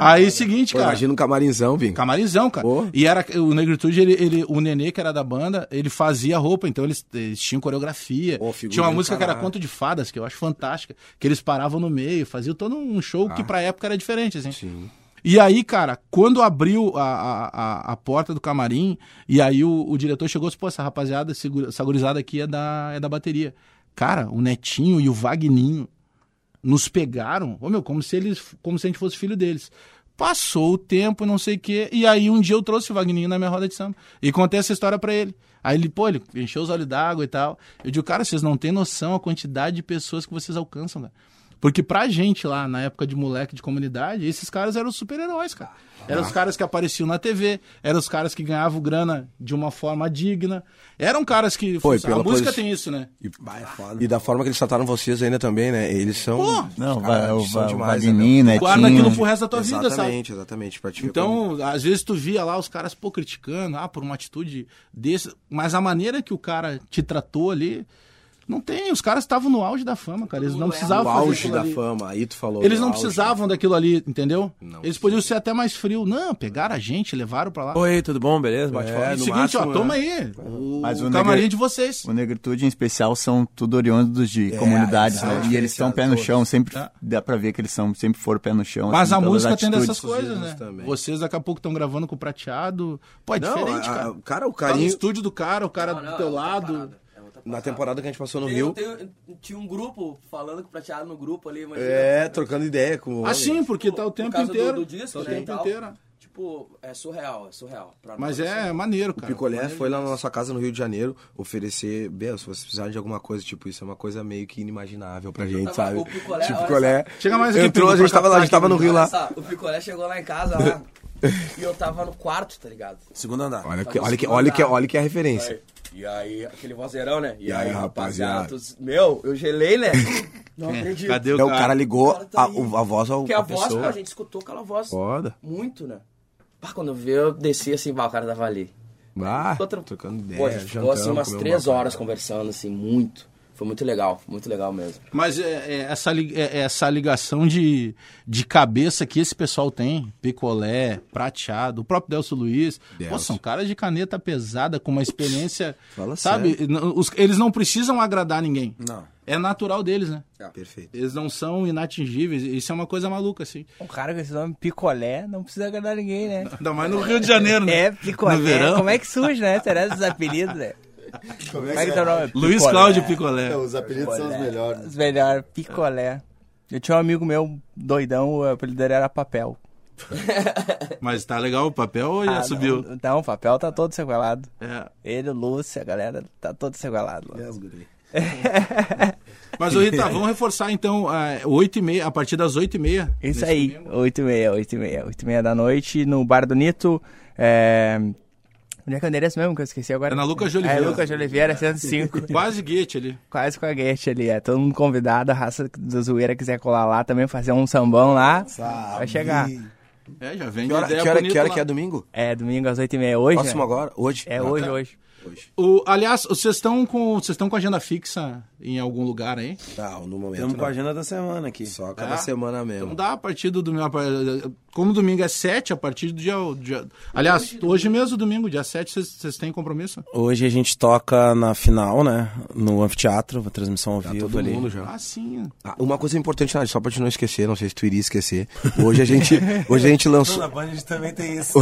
Aí, seguinte, cara. imagina um camarinzão, Vim. Camarizão, cara. Pô. E era o Negritude, ele, ele, o Nenê, que era da banda, ele fazia roupa, então eles, eles tinham coreografia. Pô, Tinha uma música que era caralho. Conto de Fadas, que eu acho fantástica, que eles paravam no meio, faziam todo um show que pra época era diferente, assim. Ah. Sim. E aí, cara, quando abriu a, a, a, porta do camarim, e aí o, o diretor chegou e disse, pô, essa rapaziada, essa gurizada aqui é da, é da bateria. Cara, o Netinho e o Vagninho nos pegaram, ô meu, como se eles, como se a gente fosse filho deles. Passou o tempo, não sei o quê, e aí um dia eu trouxe o Vagninho na minha roda de samba e contei essa história pra ele. Aí ele, pô, ele encheu os olhos d'água e tal. Eu digo, cara, vocês não têm noção a quantidade de pessoas que vocês alcançam, cara. Porque pra gente lá, na época de moleque de comunidade, esses caras eram super-heróis, cara. Eram os caras que apareciam na TV, eram os caras que ganhavam grana de uma forma digna. Eram caras que. Foi, a pela música posi- tem isso, né? E, e da forma que eles trataram vocês ainda também, né? Eles são. Pô! Não, Cara, vai, o, eles são o demais, né, Vagninho, Netinho. Guarda aquilo pro resto da tua vida, sabe? Exatamente, exatamente. Pra te ver como- Então, às vezes tu via lá os caras, pô, criticando, ah, por uma atitude desse. Mas a maneira que o cara te tratou ali, não tem. Os caras estavam no auge da fama, cara. Eles não precisavam o fazer auge da ali. fama, aí tu falou. Eles não auge. precisavam daquilo ali, entendeu? Não Eles podiam ser até mais frio. Não, pegaram a gente, levaram pra lá. Oi, tudo bom? Beleza? Bate É, no seguinte, máximo, ó, né? toma aí. O, Mas o camarim negre- de vocês. O Negritude em especial são tudo oriundos de É, comunidades, são né? E eles estão pé no chão, sempre Tá. dá pra ver que eles são, sempre foram pé no chão. Mas assim, a música tem dessas coisas, né? também. Vocês daqui a pouco estão gravando com o prateado. Pô, é Não, diferente, cara. cara, o Tá no carinho. estúdio do cara, o cara do teu lado. Na temporada que a gente passou no Tem- Rio. tem- tinha um grupo falando com o prateado no grupo ali, imagina. É, trocando ideia com. Ah, sim, porque tá o tempo causa do- inteiro. do disco, tá o né, tempo inteiro. Tipo, é surreal, é surreal. Pra Mas nós, é assim. maneiro, O cara. Picolé Maneiro foi lá na nossa casa no Rio de Janeiro oferecer. Bel, se vocês precisarem de alguma coisa, tipo, isso é uma coisa meio que inimaginável pra gente, tava- sabe? o Picolé, tipo, picolé. Chega mais aqui, Entrou, a gente tava lá, a gente tava no Rio lá. só, o Picolé chegou lá em casa lá, e eu tava no quarto, tá ligado? Segundo andar. Olha que, olha, que, olha, que, olha que é a referência. Aí, e aí, aquele vozeirão, né? E, E aí, aí, rapaziada, todos- meu, eu gelei, né? Não acredito. Cadê o Então, cara? o cara ligou cara tá a, o- a voz ao Porque a à voz, pessoa. a gente escutou aquela voz Foda. muito, né? Pá, quando eu vi, eu desci assim, pá, o cara tava ali. Ah, Outra- trocando ideia. Pô, a gente ficou assim umas três uma horas conversando, assim, muito. Foi muito legal, muito legal mesmo. Mas é, é essa, li- é- é essa ligação de, de cabeça que esse pessoal tem, picolé, prateado, o próprio Delcio Luiz, pô, Delcio. são caras de caneta pesada, com uma experiência, Fala sabe? Os- eles não precisam agradar ninguém. Não. É natural deles, né? Perfeito. Eles não são inatingíveis, isso é uma coisa maluca, assim. Um cara com esse nome picolé não precisa agradar ninguém, né? Ainda mais no Rio de Janeiro, né? É, picolé. No verão. Como é que surge, né? Será esses apelidos, né? Como é que tá o nome? Luiz Picolé. Cláudio Picolé. Os apelidos são os melhores. Os melhores, picolé. Eu tinha um amigo meu, doidão, o apelido dele era papel. Mas tá legal o papel ou já Ah, subiu? Não, não, o papel tá todo sequelado. É. Ele, o Lúcio, a galera, tá todo sequelado. lá. Mas, ô Rita, vamos reforçar então, é, 8 e meia, a partir das 8 e meia. Isso aí, domingo. 8 e meia, 8 e meia, 8 e meia da noite, no Bar do Nito. É... Onde é que é o endereço mesmo que eu esqueci agora? É na Lucas de Oliveira. É, Lucas de Oliveira, 105. Quase guete ali. Quase com a guete ali, é. Todo mundo convidado, a raça do zoeira quiser colar lá também, fazer um sambão lá, vai chegar. É, já vem Que hora, ideia que hora, que, hora que é domingo? É, domingo às 8h30. Hoje, Próximo né? agora? Hoje? É Ah, hoje, tá. hoje. O, aliás, vocês estão com vocês estão com agenda fixa em algum lugar aí? Não, no momento Estamos com a agenda da semana aqui. Só cada É? semana mesmo. Então dá a partir do domingo. Como domingo é 7, a partir do dia. dia- aliás, hoje mesmo, domingo, dia 7, vocês- têm compromisso? Hoje a gente toca na final, né? No anfiteatro, uma transmissão ao Tá vivo todo ali. mundo já. Ah, sim. Ah, uma coisa importante, Nádia, só pra te não esquecer, não sei se tu iria esquecer. Hoje a gente, hoje a gente lançou. Na Band a gente também tem isso.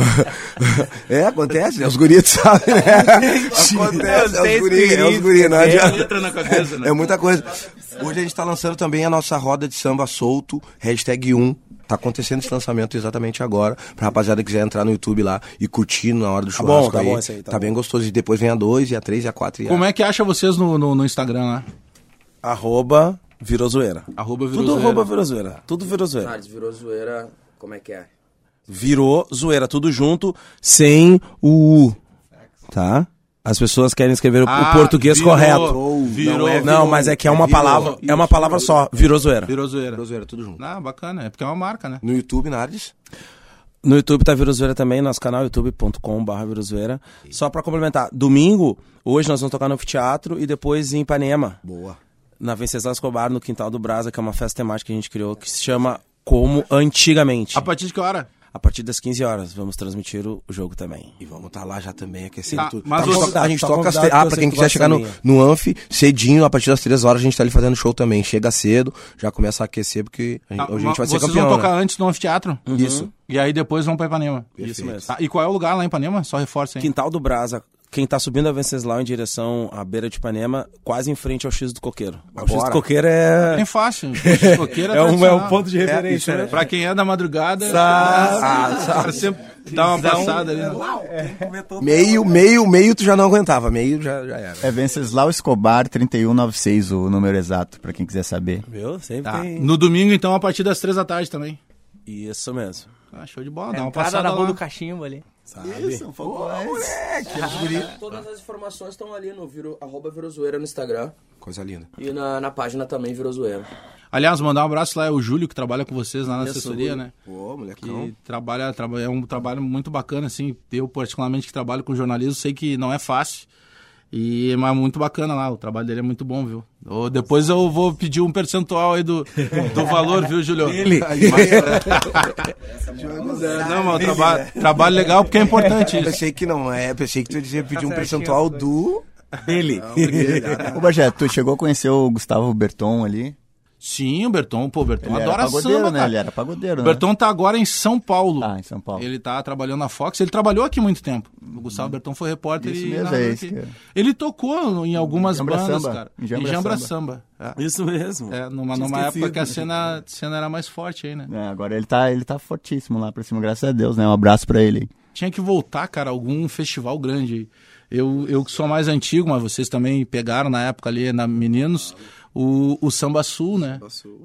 é, acontece, é os guris, tu sabe, né? acontece, é os guris, é os guris, não adianta. Entra na cabeça, né? É muita coisa. Hoje a gente tá lançando também a nossa roda de samba solto, hashtag 1. Tá acontecendo esse lançamento exatamente agora. Pra rapaziada que quiser entrar no YouTube lá e curtir na hora do Tá churrasco. bom, tá bom esse aí, tá Tá, bom. bem gostoso. E depois vem a 2, e a 3, e a 4 e a... Como é que acha vocês no, no, no Instagram lá? Arroba virou zoeira. Arroba virou Tudo arroba virou zoeira. Tudo virou zoeira. Thales, virou zoeira, como é que é? Virou zoeira, tudo junto, sem o U. Tá? As pessoas querem escrever o, o Ah, português virou, correto. virou, não, é, virou. não, mas é que é uma Virou. palavra, é uma palavra só, virou zoeira. Virou zoeira. Virou zoeira, tudo junto. Ah, bacana. É porque é uma marca, né? No YouTube, Nardes. No YouTube tá Virozoeira também, nosso canal youtube.com.br Virozoeira. Só pra complementar, domingo, hoje nós vamos tocar no anfiteatro e depois em Ipanema. Boa. Na Venceslau Escobar, no Quintal do Brasa, que é uma festa temática que a gente criou, que se chama Como Antigamente. A partir de que hora? A partir das 15 horas, vamos transmitir o jogo também. E vamos estar lá já também aquecendo Tá, tudo. mas a gente você- toca, a gente tá toca as tre- Ah, pra quem que quiser chegar no, minha. no Anf, cedinho, a partir das 3 horas a gente tá ali fazendo show também. Chega cedo, já começa a aquecer, porque a gente, Tá, hoje a gente vai ser vocês campeão. vão tocar né? antes no anfiteatro? Isso. E aí depois vão pra Ipanema. Isso mesmo. Tá, e qual é o lugar lá em Ipanema? Só reforça, hein? Quintal do Brasa. Quem tá subindo a Venceslau em direção à beira de Ipanema, quase em frente ao X do Coqueiro. O X do. Coqueiro é... Bem fácil. Puxa, coqueira É um, é um ponto de isso referência, é- né? Pra quem é da madrugada, ah, sabe, sempre dá uma passada ali. né? Meio, meio, meio tu já não aguentava. Meio já, já era. É Venceslau Escobar 3196, o número exato, pra quem quiser saber. Viu? Sempre Tá. tem... No domingo, então, a partir das três da tarde também. Isso mesmo. Ah, show de bola, dá uma passada na rua lá. do cachimbo ali. Isso, um pouco mais. Todas as informações estão ali no viro, arroba Virozoeira no Instagram. Coisa linda. E na, na página também Virozoeira. Aliás, mandar um abraço lá, é o Júlio, que trabalha com vocês lá na assessoria, né? Pô, molecão. Que trabalha, trabalha, é um trabalho muito bacana, assim. Eu, particularmente, que trabalho com jornalismo, sei que não é fácil. E, mas muito bacana lá, o trabalho dele é muito bom, viu? Ô, depois eu vou pedir um percentual aí do, do valor, viu, Julio? Ele. não, mas o traba trabalho legal porque é importante isso. Pensei que não é, pensei que tu ia pedir um percentual do. Dele. Ô, Bagé, tu chegou a conhecer o Gustavo Berton ali? Sim, o Berton, pô, o Berton Ele adora pagodeiro, samba, né? cara. Ele era pagodeiro, O né? Berton tá agora em São Paulo. Ah, em São Paulo. Ele tá trabalhando na Fox. Ele trabalhou aqui muito tempo. O Gustavo Berton foi repórter Isso e mesmo, é isso Ele tocou em algumas Jambra bandas, Samba. cara. Em Jambra Em Jambra Samba. Samba. É. Isso mesmo. É, numa, numa época que a cena, cena era mais forte aí, né? É, agora ele tá, ele tá fortíssimo lá pra cima, graças a Deus, né? Um abraço pra ele. Tinha que voltar, cara, algum festival grande. Eu, eu que sou mais antigo, mas vocês também pegaram na época ali, na Meninos, o, o Samba Sul, né?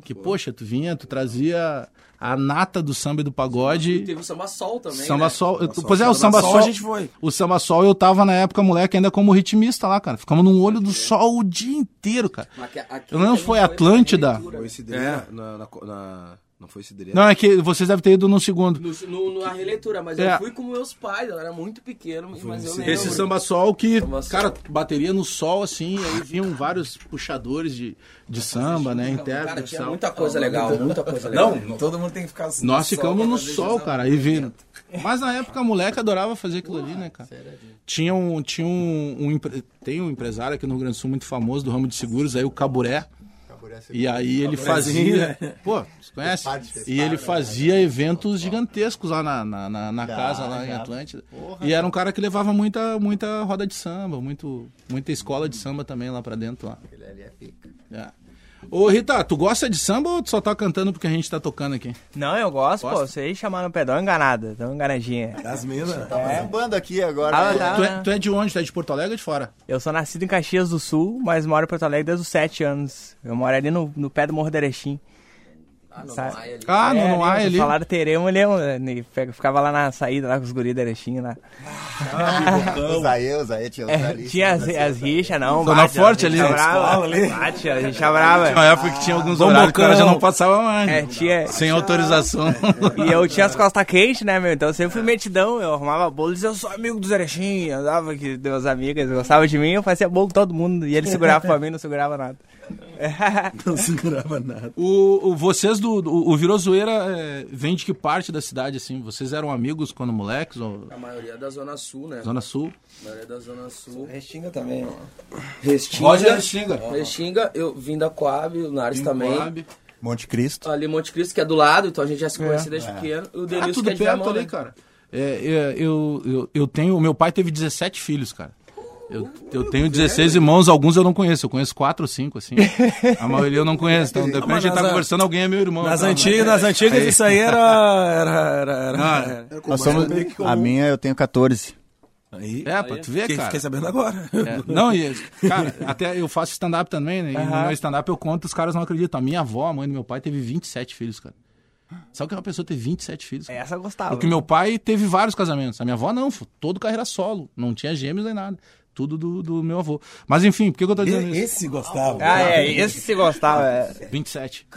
que, poxa, tu vinha, tu trazia a nata do samba e do pagode. Teve o Samba Sol também. Samba né? Sol. eu- pois é, o Samba Sol Sol. a gente foi. O Samba Sol eu tava na época, moleque, ainda como ritmista lá, cara. Ficamos num olho do sol o dia inteiro, cara. Aqui- aqui Eu não foi Atlântida? releitura. Foi Cidreira na, na, na- Não foi Cidreira? Não, é que vocês devem ter ido no segundo. No, no, na releitura, mas É. eu fui com meus pais, eu era muito pequeno, mas eu lembro. Esse samba sol que, Samba sol. cara, bateria no sol assim, aí vinham vários puxadores de, de samba, né? Cara, tinha tal. muita coisa legal, muita coisa legal. Todo mundo tem que ficar assim. Nós ficamos no sol, cara, aí vindo. Mas na época a moleque adorava fazer aquilo ali, né, cara? Tinha um, tinha um, um tem um empresário aqui no Rio Grande do Sul muito famoso do ramo de seguros, aí o Caburé. E aí ele fazia. Pô, você conhece? E ele fazia eventos gigantescos lá na, na, na- na casa, lá em Atlântida. E era um cara que levava muita, muita roda de samba, muito, muita escola de samba também lá pra dentro. Lá. É. Ô Rita, tu gosta de samba ou tu só tá cantando porque a gente tá tocando aqui? Não, eu gosto, Gosta? pô. Vocês chamaram o pé, dá uma enganada, dá uma enganadinha. Das minas. Tá bombando aqui agora. Ah, né? tá. Tu é, tu é de onde? Tu é de Porto Alegre ou de fora? Eu sou nascido em Caxias do Sul, mas moro em Porto Alegre desde os 7 anos. Eu moro ali no, no pé do Morro do Erechim. Ah, não, aí ali. Ah, no, no ar ali. Falaram teremo, ele ele pega- ficava lá na saída, lá com os guris do Erechim lá. Os aí, os aí, tinha os É, ali. tinha as, as rixas, não. Zona bate, Forte a ali, brava. ali. Bate, a rixa brava. Tinha uma época que tinha alguns horários que o cara já não passava mais. É, tinha... Sem autorização. E eu tinha as costas quentes, né, meu? Então eu sempre fui metidão. Eu arrumava bolo e dizia, eu sou amigo dos Erechim. Andava que meus amigos gostavam de mim, eu fazia bolo com todo mundo. E ele segurava pra mim, não segurava nada. Não segurava nada. O, o- vocês do, do o Virou Zoeira é, vem de que parte da cidade, assim? Vocês eram amigos quando moleques? Ou A maioria da Zona Sul, né? Zona Sul? A maioria da Zona Sul. Restinga também. Restinga. Xinga. Restinga, eu vim da Coab, o Nares também. Monte Cristo. Ali Monte Cristo, que é do lado, então a gente já se conhece desde pequeno. E o Ah, Denilson, tudo que é de perto Viamão, ali, né? cara. É, é, eu, eu, eu tenho. O meu pai teve 17 filhos, cara. Eu, eu tenho 16 irmãos, alguns eu não conheço. Eu conheço 4 ou 5, assim. A maioria eu não conheço. Então, de repente a gente tá conversando, alguém é meu irmão. Nas tá? antigas, nas antigas isso aí era. Era. Era. era, Ah, era. Nós somos, a minha eu tenho 14. Aí, É, pra tu ver, fiquei, cara. fiquei sabendo agora. É, não, e, cara, até eu faço stand-up também, né? E no meu stand-up eu conto, os caras não acreditam. A minha avó, a mãe do meu pai, teve 27 filhos, cara. Sabe o que é uma pessoa ter 27 filhos? cara? Essa eu gostava. Porque meu pai teve vários casamentos. A minha avó não, foi todo carreira solo. Não tinha gêmeos nem nada. Tudo do, do meu avô. Mas enfim, por que, que eu tô dizendo isso? Esse gostava. Ah, é, esse se gostava. É. 27.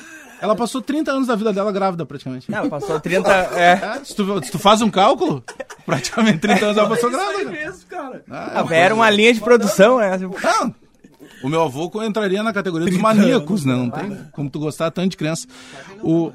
Ela passou 30 anos da vida dela grávida, praticamente. Não, passou 30. É. É, se, tu, se tu faz um cálculo, praticamente 30 anos ela passou grávida. cara. Ah, era uma linha de produção, né? Não, o meu avô entraria na categoria dos maníacos, né? Não tem como tu gostar tanto de criança. O...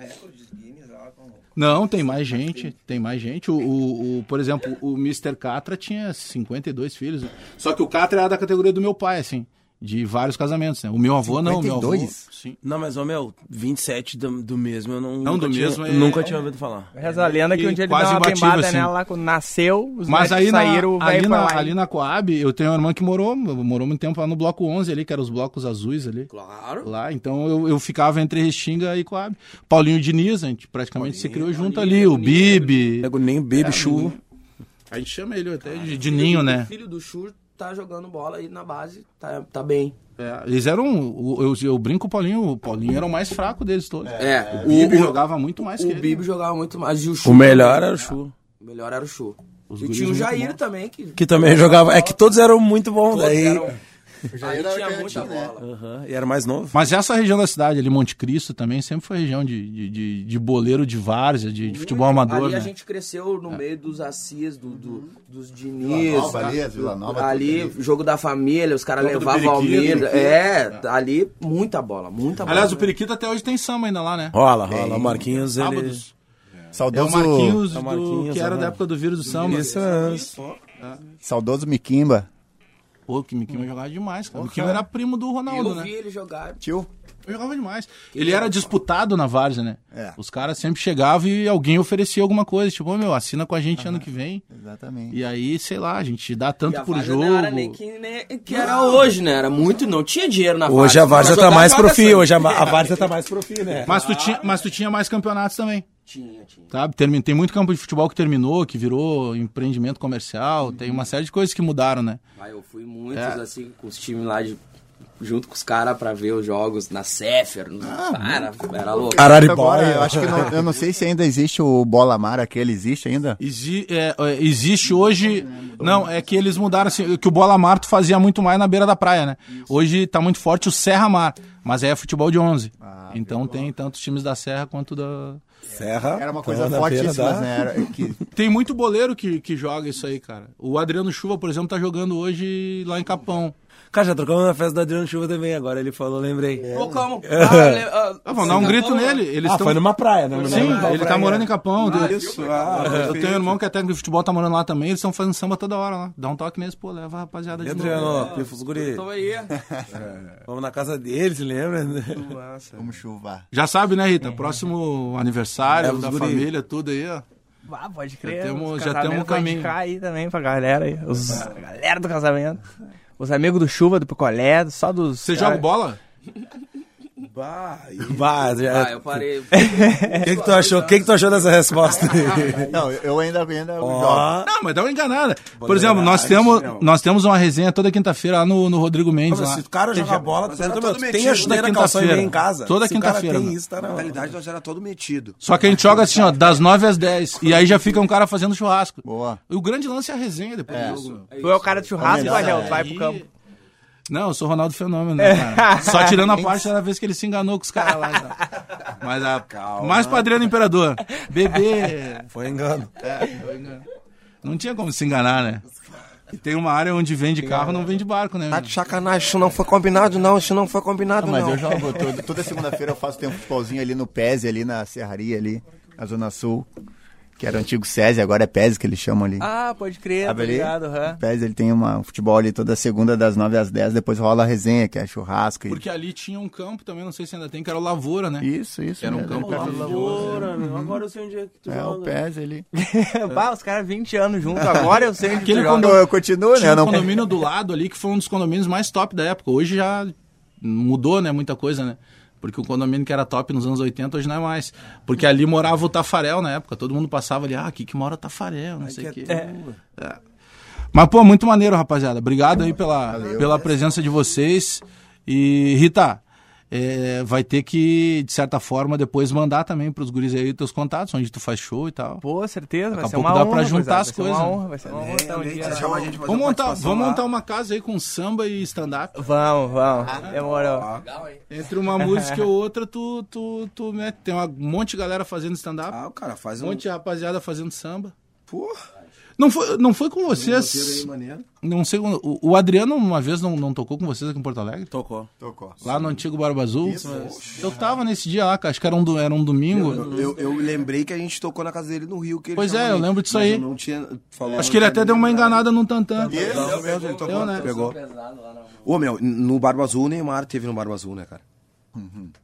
Não, tem mais gente, tem mais gente. O, o, o- por exemplo, o Mr. Catra tinha 52 filhos. Só que o Catra era da categoria do meu pai, assim, de vários casamentos, né? O meu avô não, o meu avô... 52? Sim. Não, mas, ô meu, 27 do, do mesmo eu não, Não, nunca do tinha, mesmo é- nunca tinha ouvido falar. Reza a lenda que E um dia ele quase deu uma bembada assim. nela lá quando nasceu, os Mas aí na, saíram, o ali, na, lá. ali na Coab, eu tenho uma irmã que morou, morou muito tempo lá no bloco 11 ali, que eram os blocos azuis ali. Claro. Lá, então eu, eu ficava entre Restinga e Coab. Paulinho Diniz, a gente praticamente se criou junto ali, o Bibi. Pego nem baby chuva. A gente chama ele até de, de Ninho, O né? filho do Chu tá jogando bola aí na base, tá, tá bem. É, eles eram. o- Eu, eu brinco com o Paulinho, o Paulinho era o mais fraco deles todos. É, O Bibi jogava muito mais que O ele. Bibi jogava muito mais. E o Chu O melhor era o Chu. O melhor era o Chu. Os E tinha o Jair também, que, Que também jogava. É que todos eram muito bons. Daí. eram... Aí tinha muita bola. Aham, E era mais novo. Mas essa região da cidade ali, Monte Cristo, também sempre foi região de, de, de, de boleiro de várzea, de, de futebol amador, Ali né? a gente cresceu no meio dos Assis, do, do- dos Diniz. Nova ali, Vila Nova, ali, jogo da família, os caras do levavam. Almeida. É, ali, muita bola, muita bola. Aliás, o Periquito até hoje tem samba ainda lá, né? Rola, rola. O Marquinhos, ele... Sábados. É o Saudoso, Marquinhos, É do- Marquinhos, que era né? da época do vírus do samba. Isso mesmo. saudoso Miquimba. Pô, que Miquinho jogava demais, cara. O Miquinho era primo do Ronaldo, Eu né? vi ele jogar. Tio. Eu jogava demais. Ele era disputado na Várzea, né? É. Os caras sempre chegavam e alguém oferecia alguma coisa. Tipo, ô meu, assina com a gente ano que vem. Exatamente. E aí, sei lá, a gente dá E tanto a por Várzea jogo. Não era nem que, nem que era hoje, né? Era muito, não tinha dinheiro na Hoje a Várzea tá mais joga pro fim. assim. Hoje a, a Várzea tá mais pro fim, né? Mas tu, tinha, mas tu tinha mais campeonatos também. Tinha, tinha. Sabe? Tem muito campo de futebol que terminou, que virou empreendimento comercial. Tem uma série de coisas que mudaram, né? Aí eu fui muitos, É. assim, com os times lá de. Junto com os caras pra ver os jogos na Cefer. No... Cara, era louco. Agora, eu acho que não, eu não sei se ainda existe o Bola Mar, aquele existe ainda. Exi- é, é, existe hoje. Não, é que eles mudaram assim. Que o Bola Mar tu fazia muito mais na beira da praia, né? Hoje tá muito forte o Serra Mar, mas é futebol de 11. então tem tanto os times da Serra quanto da. Serra. Era uma coisa na beira fortíssima, da- né? Era, que, Tem muito boleiro que, que joga isso aí, cara. O Adriano Chuva, por exemplo, tá jogando hoje lá em Capão. Cara, já trocamos na festa do Adriano Chuva também agora. Ele falou, lembrei. Pô, como? Ah, ah, Ah, vamos dar um grito nele. Eles Ah, tão- foi numa praia, né? Sim, ele tá praia. morando em Capão. Isso, ah, eu tenho um irmão que é técnico de futebol, tá morando lá também. Eles estão fazendo samba toda hora lá. Dá um toque nesse, pô, leva a rapaziada de novo. Adriano, pifa os guri. Tamo aí. Vamos na casa dele, se lembra? vamos chuvar. Já sabe, né, Rita? Próximo aniversário É, os da guri. família, tudo aí, ó. Ah, pode crer. Já temos- os já temos um vai caminho. indicar aí também pra galera aí. Os, a galera do casamento. Os amigos do Chuva, do Picolé, só dos... Você joga bola? Bah, e- Bah, já- Ah, eu parei. O que, que tu achou? O que, que tu achou dessa resposta? Não, eu ainda, ainda. Ó, Não, mas dá uma enganada. Por exemplo, nós temos, nós temos uma resenha toda quinta-feira lá no, no Rodrigo Mendes. mas lá. se o cara joga bola, tu era todo tu tem metido, a chuteira e quinta-feira. em casa? Toda quinta-feira, tem né? isso, tá Na realidade, nós era todo metido. Só que a gente joga assim, ó, das 9 às 10. E aí já fica um cara fazendo churrasco. Boa. E o grande lance é a resenha depois é o cara de churrasco, tu vai pro campo. Não, eu sou o Ronaldo Fenômeno, né, cara? Só tirando a parte da vez que ele se enganou com os caras lá. já. Mas a. Mais pra Adriano Imperador. Bebê. Foi engano. Não tinha como se enganar, né? E tem uma área onde vende carro, não vende barco, né? Tá de sacanagem, isso não foi combinado, não. Isso não foi combinado, Não, mas não. eu jogo todo- toda segunda-feira eu faço tempo futebolzinho ali no PES, ali na Serraria, ali, na Zona Sul. Que era o antigo SESI, agora é PES que eles chamam ali. Ah, pode crer, tá Sabe ali? ligado. O PES ele tem uma, um futebol ali toda segunda das 9 às 10, depois rola a resenha, que é churrasco. e- Porque ali tinha um campo também, não sei se ainda tem, que era o Lavoura, né? Isso, isso. Era um mesmo. campo Lavoura. Ora, meu, agora eu sei onde é que tu É o joga. PES ali. Bah, os caras 20 anos juntos, agora eu sei onde Aquele tu joga. quando- Eu, continuo, né? Tinha um não... condomínio do lado ali, que foi um dos condomínios mais top da época. Hoje já mudou, né, muita coisa, né? Porque o condomínio que era top nos anos 80 hoje não é mais. Porque ali morava o Tafarel na época. Todo mundo passava ali, ah, aqui que mora o Tafarel, não sei o quê. É. Mas, pô, muito maneiro, rapaziada. Obrigado aí pela, pela presença de vocês. E, Rita, é, vai ter que, de certa forma, depois mandar também pros guris aí teus contatos, onde tu faz show e tal. Pô, certeza, Daqui vai a ser pouco uma dá honra, pra juntar as vai ser uma coisas, né? honra, vai ser uma honra estar um dia. Vamos montar, vamos lá. montar uma casa aí com samba e stand-up. Vamos, vamos. Demorou. Entre uma música e outra, tu, tu, tu mete. Tem um monte de galera fazendo stand-up. Ah, o cara faz Um um... monte de rapaziada fazendo samba. Porra. Não foi, não foi com vocês. aí. Não sei. O, o Adriano uma vez não, não tocou com vocês aqui em Porto Alegre? Tocou. Tocou. Lá no antigo Barba Azul. Eu tava nesse dia lá, cara, acho que era um, do- era um domingo. Eu, eu lembrei que a gente tocou na casa dele no Rio. Que ele Pois é, eu lembro disso aí. eu Não tinha falou Acho que ele até deu uma enganada no tantã. Isso mesmo, ele tocou, Eu, né? pegou. Ô, meu, no Barba Azul, o Neymar teve no Barba Azul, né, cara?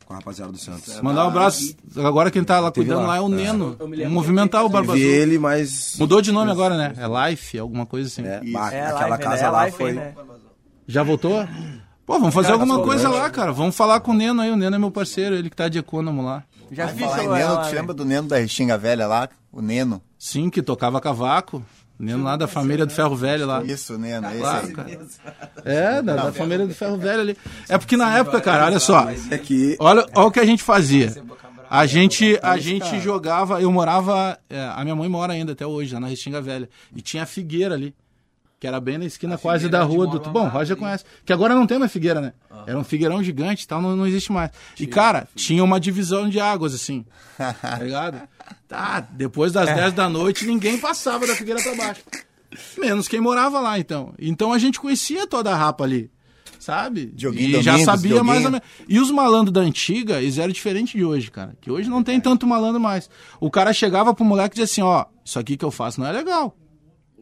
Com a rapaziada do Santos. Mandar um abraço. Agora quem tá lá Teve cuidando lá. lá é o É. Neno. Movimentar o Barba Vi Azul. ele, mas... Mudou de nome agora, né? É Life, alguma coisa assim. É, bah, É, aquela live, casa né? É lá live, foi... né? Já voltou? Pô, vamos fazer alguma coisa lá, cara. Vamos falar com o Neno aí. O Neno é meu parceiro, ele que tá de econômico lá. Já fiz Falar em Neno, lá, tu né? lembra do Neno da Restinga Velha lá? O Neno. Sim, que tocava cavaco. Neno lá da família do Ferro Velho lá. Isso, Neno, esse Claro, aí. cara. É, da, da família do Ferro Velho ali. É porque na época, cara, olha só. É que... Olha, olha o que a gente fazia. A gente, a gente jogava, eu morava, é, a minha mãe mora ainda até hoje, lá na Restinga Velha. E tinha a Figueira ali, que era bem na esquina quase da rua do... Bom, Roger conhece. Que agora não tem mais Figueira, né? Era um figueirão gigante e tal, não, não existe mais. E, cara, tinha uma divisão de águas, assim. Tá ligado? Tá, depois das 10 da noite, ninguém passava da Figueira pra baixo. Menos quem morava lá, então. Então a gente conhecia toda a rapa ali. Sabe? Dioguinho e já Domingos, sabia Dioguinho. mais ou menos. E os malandros da antiga, eles eram diferentes de hoje, cara. Que hoje não tem tanto malandro mais. O cara chegava pro moleque e dizia assim: ó, isso aqui que eu faço não é legal.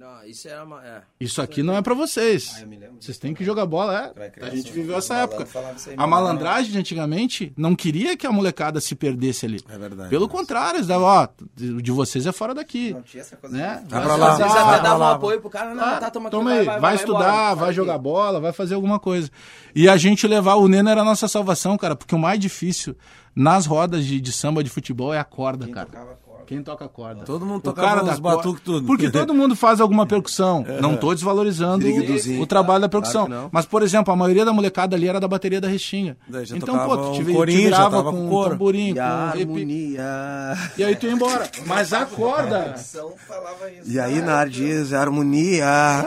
Não, isso era uma. É. Isso aqui não é pra vocês. Vocês têm que jogar bola, é. A gente viveu essa época. A malandragem de antigamente não queria que a molecada se perdesse ali. É verdade. Pelo contrário, eles davam, ó, de de vocês é fora daqui. Não tinha essa coisa. Né? Vai pra lá. Até dava um apoio pro cara, não, Ah, tá, toma aqui, toma aí, vai, estudar, embora. vai jogar bola, vai fazer alguma coisa. E a gente levar o Neno era a nossa salvação, cara, porque o mais difícil nas rodas de, de samba de futebol é a corda, cara. Quem toca a corda? Todo mundo O tocava cara os corda. batuques tudo. Porque todo mundo faz alguma percussão. Não tô desvalorizando o, o trabalho da percussão. Claro. Mas, por exemplo, a maioria da molecada ali era da bateria da Restinga. Já Então, pô, tu te, corinho, te virava com com um tamborim, E com um harmonia... E aí tu ia embora. Mas a corda... E aí, Nardes, harmonia...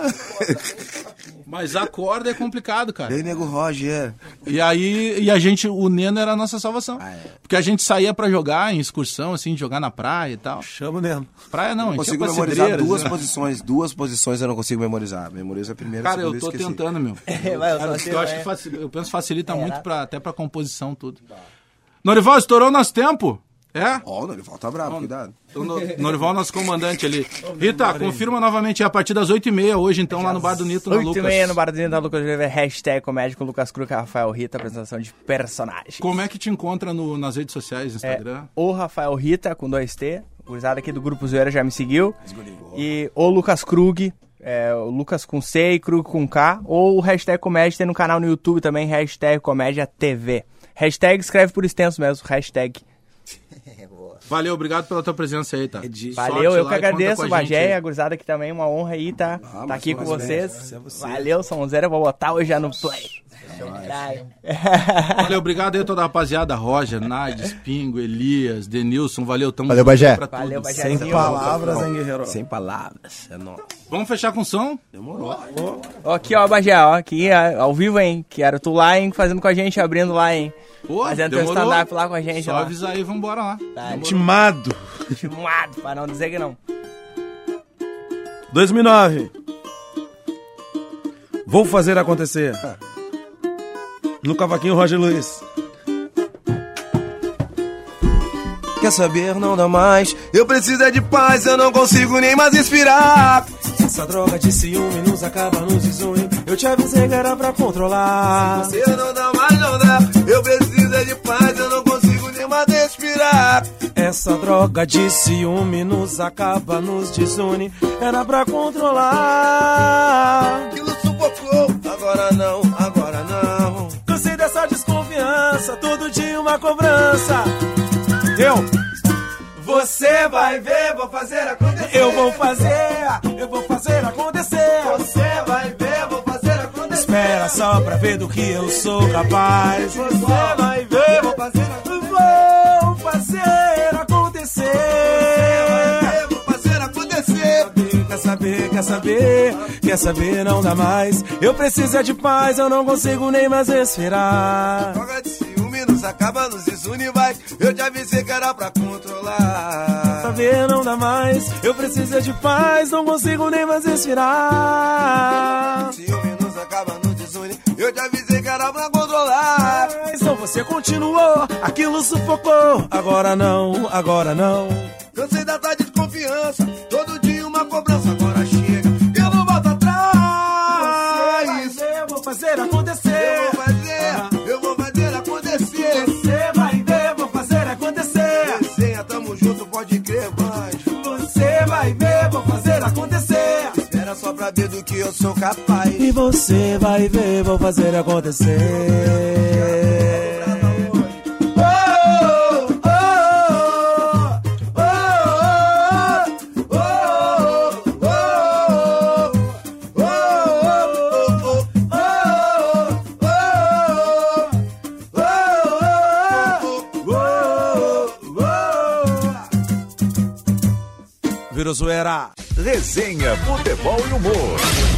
Mas a corda é complicado, cara. Ei, nego Roger. E aí, e a gente, o Neno era a nossa salvação. Ah, é. Porque a gente saía pra jogar em excursão, assim, jogar na praia e tal. Chama o Neno. Praia não, a Eu consigo memorizar duas né? posições. Duas posições eu não consigo memorizar. Memorizo a primeira, a Cara, eu tô esqueci. tentando, meu. É, vai, eu Cara, tô eu, acho né? que faci- eu penso facilita muito pra, até pra composição, tudo. Norival, estourou nosso tempo? É? Ó, o Norival tá bravo, cuidado. O No- Norival, nosso comandante ali. Rita, confirma novamente é a partir das 8h30 hoje, então, lá no Bar do Nito, na 8 e Lucas. meia no Barzinho da Lucas Oliveira, hashtag comédia com Lucas Cruca, Rafael Rita, apresentação de personagem. Como é que te encontra no- nas redes sociais, É, Instagram? o Rafael Rita, com dois T, o gurizada aqui do Grupo Zoeira já me seguiu, e o Lucas Krug, é, o Lucas com C e Krug com K, ou o hashtag comédia tem no canal no YouTube também, hashtag comédia TV. Hashtag escreve por extenso mesmo, hashtag. Valeu, obrigado pela tua presença aí, tá? Valeu, eu que agradeço a Bagé, aí. a gurizada aqui também, uma honra aí, tá? Ah, tá aqui com vocês. é você. Valeu, Sonzeira, vou botar hoje já no play. Valeu, obrigado aí a toda a rapaziada, Roger, Nades, Pingo, Elias, Denilson, valeu, tamo Valeu, Bagé. Valeu, Sem Bagézinho. palavras, hein, guerreiro? Sem palavras, é nóis. Vamos fechar com som? Ó, Aqui, ó, Bagé, ó, aqui ó, ao vivo, hein? Quero tu lá, hein, fazendo com a gente, abrindo lá, hein? Pô, Fazendo teu demorou. stand-up lá com a gente, Só lá. avisar aí, vambora lá. Tá, Timado. Timado, pra não dizer que não. 2009. Vou fazer acontecer. No cavaquinho Roger Luiz. Quer saber? Não dá mais. Eu preciso é de paz, eu não consigo nem mais respirar. Essa droga de ciúme nos acaba nos desune. Eu te avisei que era pra controlar. Você não dá mais, não dá. Eu preciso é de paz, eu não consigo nem mais respirar. Essa droga de ciúme nos acaba nos desune. Era pra controlar. Aquilo sufocou, agora não, uma cobrança. Eu, Você vai ver, vou fazer acontecer. eu vou fazer, eu vou fazer acontecer. Você vai ver, vou fazer acontecer. Espera só pra ver do que eu sou capaz. Você vai ver. vou fazer Vou fazer acontecer. Vou fazer acontecer. Quer saber, quer saber, quer saber, não dá mais. Eu preciso é de paz, eu não consigo nem mais respirar. Joga de nos acaba, nos desune, vai. Eu te avisei que era pra controlar. Saber não dá mais, eu preciso é de paz, não consigo nem mais respirar. Ciúme nos acaba, nos desune. Eu te avisei que era pra controlar. Então você continuou, aquilo sufocou. Agora não, agora não. Cansei da tarde de confiança. Todo dia uma cobrança, agora chega. Ver do que eu sou capaz. E você vai ver, vou fazer acontecer. Virou zoeira. Resenha, futebol e humor.